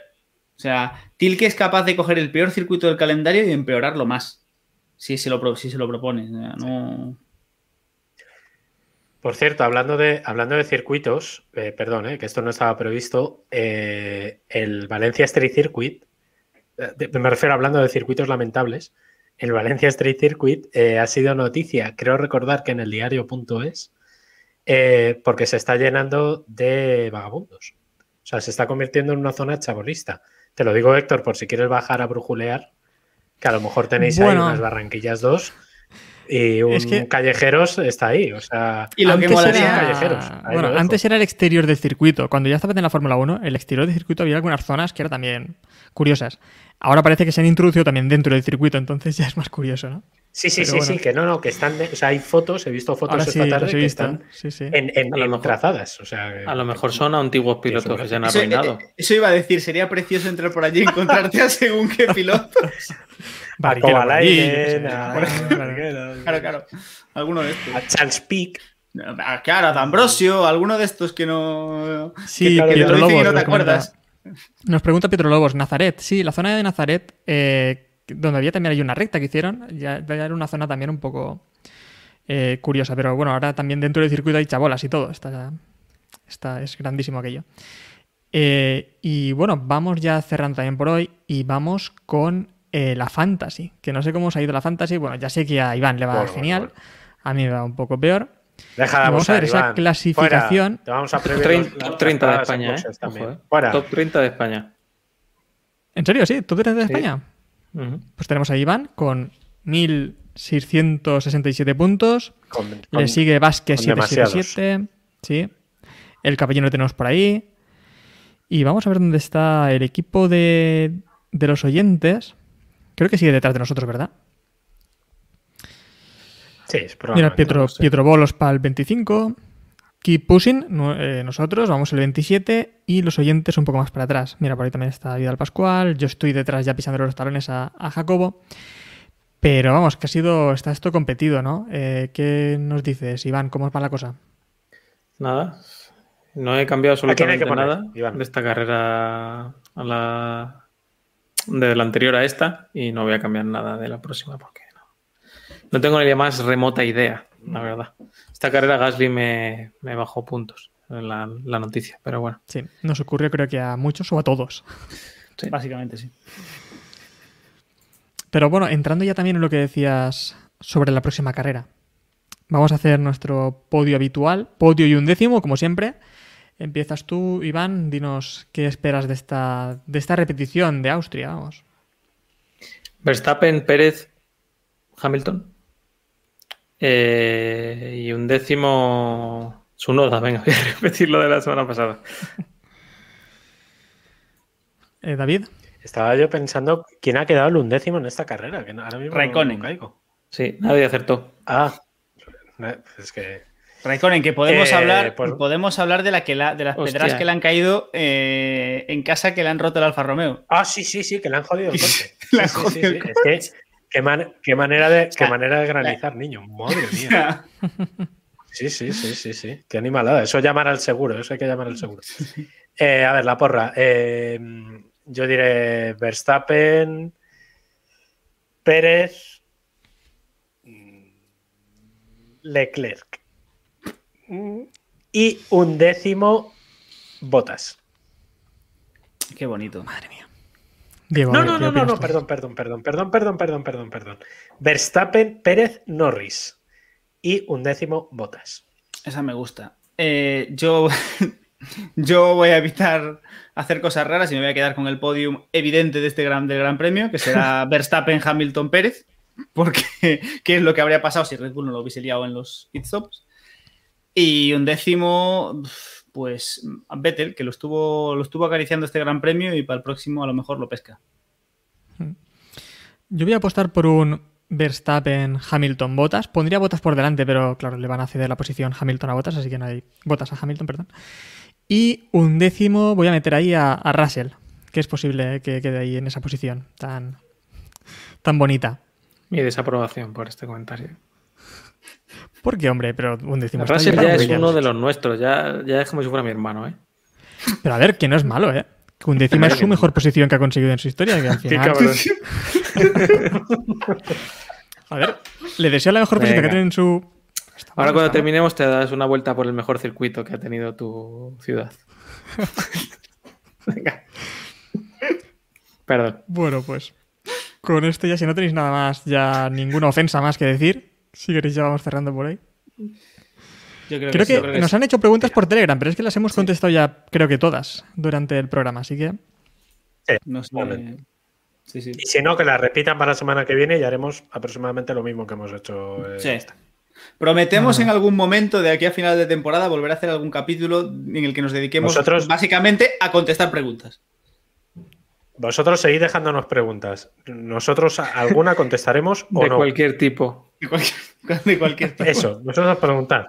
O sea, Tilke es capaz de coger el peor circuito del calendario y empeorarlo más. Si se lo, pro- si se lo propone. O sea, no... Por cierto, hablando de, hablando de circuitos, eh, perdón, eh, que esto no estaba previsto, eh, el Valencia Street Circuit, de- me refiero hablando de circuitos lamentables, el Valencia Street Circuit ha sido noticia, creo recordar que en el diario.es, porque se está llenando de vagabundos. O sea, se está convirtiendo en una zona chabolista. Te lo digo, Héctor, por si quieres bajar a brujulear, que a lo mejor tenéis Bueno. ahí unas Barranquillas 2 y un Es que- callejeros está ahí. O sea, Y lo que Antes molaría- era- callejeros, ahí Bueno, antes era el exterior del circuito. Cuando ya estaba en la Fórmula 1, el exterior del circuito había algunas zonas que eran también curiosas. Ahora parece que se han introducido también dentro del circuito, entonces ya es más curioso, ¿no? Sí, sí, Pero sí, bueno. sí, que no, no, que están, de- o sea, hay fotos, he visto fotos Ahora esta sí, tarde que visto. están Sí, sí. en, en- A lo en mejor- trazadas, o sea, A lo mejor son antiguos pilotos que se han Eso, arruinado. eh, eso iba a decir, sería precioso entrar por allí y encontrarte a según qué [LAUGHS] pilotos. Qué sé. a- Claro. Claro. Alguno de estos. a Charles Peak. Ah, Claro, a D'Ambrosio, alguno de estos que no. Sí, que te Pietro Lobos. no acuerdas. Nos pregunta Pietro Lobos, Nazaret. Sí, la zona de Nazaret, eh, donde había también hay una recta que hicieron, ya, ya era una zona también un poco eh, curiosa, pero bueno, ahora también dentro del circuito hay chabolas y todo. Está, está, es grandísimo aquello. Eh, y bueno, vamos ya cerrando también por hoy y vamos con eh, la Fantasy, que no sé cómo os ha ido la Fantasy. Bueno, ya sé que a Iván le va Bueno, genial, bueno, a mí me va un poco peor. Deja de Vamos a ver esa Iván. clasificación. Fuera. Te vamos a 30, las top 30 de España, ¿eh? Ojo, ¿eh? Fuera. Top 30 de España. ¿En serio? ¿Sí? ¿Tú eres de Sí. España? Ujú. Pues tenemos a Iván con 1667 puntos. Con- Le con- sigue Vázquez con demasiados. 777. Sí. El caballero lo tenemos por ahí. Y vamos a ver dónde está el equipo de, de los oyentes. Creo que sigue detrás de nosotros, ¿verdad? Sí, es probable. Mira, Pietro, no sé. Pietro Bolos para el 25. Keep Pushing, eh, nosotros vamos el 27 y los oyentes un poco más para atrás. Mira, por ahí también está Vidal Pascual. Yo estoy detrás ya pisando los talones a, a Jacobo. Pero vamos, que ha sido, está esto competido, ¿no? Eh, ¿Qué nos dices, Iván? ¿Cómo va la cosa? Nada. No he cambiado ¿A quién hay absolutamente que poner, nada Iván? de esta carrera a la de la anterior a esta y no voy a cambiar nada de la próxima porque no, no tengo ni la más remota idea, la verdad. Esta carrera Gasly me, me bajó puntos en la, la noticia, pero bueno. Sí, nos ocurrió creo que a muchos o a todos. Sí. Básicamente sí. Pero bueno, entrando ya también en lo que decías sobre la próxima carrera. Vamos a hacer nuestro podio habitual, podio y un décimo, como siempre. Empiezas tú, Iván, dinos qué esperas de esta, de esta repetición de Austria, vamos. Verstappen, Pérez, Hamilton. Eh, y un décimo. Su noda, venga, voy a [LAUGHS] repetir lo de la semana pasada. Eh, David. Estaba yo pensando quién ha quedado el undécimo en esta carrera. Que ahora mismo Raikkonen. no caigo. Sí, nadie acertó. Ah, es que. Raikkonen, que podemos Eh, hablar, pues- podemos hablar de la que la- de las Hostia. pedras que le han caído eh, en casa que le han roto el Alfa Romeo. Ah, sí, sí, sí, que le han jodido el coche. [LAUGHS] Le han Sí, sí, jodido sí, el sí. Es que, qué, man- qué manera de, qué manera de granizar, niño. Madre [LAUGHS] mía. Sí, sí, sí, sí, sí. Qué animalada. Eso llamar al seguro, eso hay que llamar al seguro. Eh, a ver, la porra. Eh, yo diré Verstappen, Pérez, mm, Leclerc. Y un décimo, Botas. Qué bonito. Diego, No, ¿qué no, no, no, no, tú? perdón, perdón, perdón, perdón, perdón, perdón, perdón, perdón. Verstappen, Pérez, Norris. Y un décimo, Botas. Esa me gusta. Eh, yo, [LAUGHS] yo voy a evitar hacer cosas raras y me voy a quedar con el podium evidente de este gran, del Gran Premio, que será [LAUGHS] Verstappen, Hamilton, Pérez, porque [LAUGHS] qué es lo que habría pasado si Red Bull no lo hubiese liado en los pit stops. Y un décimo, pues Vettel, que lo estuvo, lo estuvo acariciando este Gran Premio y para el próximo a lo mejor lo pesca. Yo voy a apostar por un Verstappen, Hamilton, Botas. Pondría Botas por delante, pero claro, le van a ceder la posición Hamilton a Botas, así que no hay Botas a Hamilton, perdón. Y un décimo voy a meter ahí a, a Russell, que es posible que quede ahí en esa posición tan, tan bonita. Mi desaprobación por este comentario. ¿Por qué, hombre? Pero un décimo Russell ya es Williams. uno de los nuestros, ya, ya es como si fuera mi hermano, ¿eh? Pero a ver, que no es malo, ¿eh? Que un décimo es su mejor posición que ha conseguido en su historia. Que al [LAUGHS] Qué final, cabrón. [LAUGHS] a ver, le deseo la mejor posición que tenido en su. Está Ahora mal, cuando está terminemos te das una vuelta por el mejor circuito que ha tenido tu ciudad. [LAUGHS] Venga. Perdón. Bueno, pues con esto ya, si no tenéis nada más, ya ninguna ofensa más que decir, si queréis ya vamos cerrando por ahí. Yo creo, que yo creo que nos sí. han hecho preguntas por Telegram, pero es que las hemos contestado ya, creo que todas, durante el programa, así que No sé. Igualmente. Sí, sí. Y si no, que la repitan para la semana que viene y haremos aproximadamente lo mismo que hemos hecho. eh, Sí. Prometemos no. en algún momento de aquí a final de temporada volver a hacer algún capítulo en el que nos dediquemos Vosotros- básicamente a contestar preguntas. Vosotros seguid dejándonos preguntas. Nosotros alguna contestaremos o De no. cualquier tipo. De cualquier, [LAUGHS] de cualquier tipo. Eso, nosotros preguntar.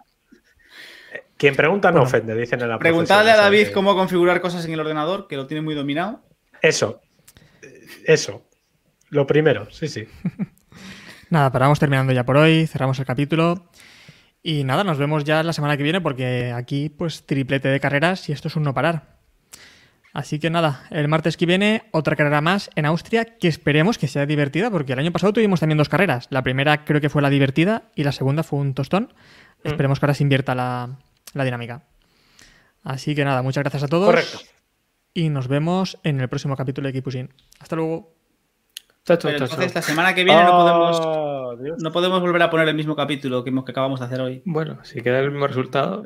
Quien pregunta no Bueno. ofende, dicen en la Preguntadle a David que- cómo configurar cosas en el ordenador, que lo tiene muy dominado. Eso. Eso. Lo primero, sí, sí. [LAUGHS] nada, pero vamos terminando ya por hoy, cerramos el capítulo. Y nada, nos vemos ya la semana que viene porque aquí pues triplete de carreras y esto es un no parar. Así que nada, el martes que viene otra carrera más en Austria que esperemos que sea divertida porque el año pasado tuvimos también dos carreras. La primera creo que fue la divertida y la segunda fue un tostón. Esperemos que ahora se invierta la, la dinámica. Así que nada, muchas gracias a todos. Correcto. Y nos vemos en el próximo capítulo de Keep Hasta luego. Chao, chao, Pero chao, entonces la semana que viene no, podemos, no podemos volver a poner el mismo capítulo que, hemos- que acabamos de hacer hoy. Bueno, si queda el mismo resultado.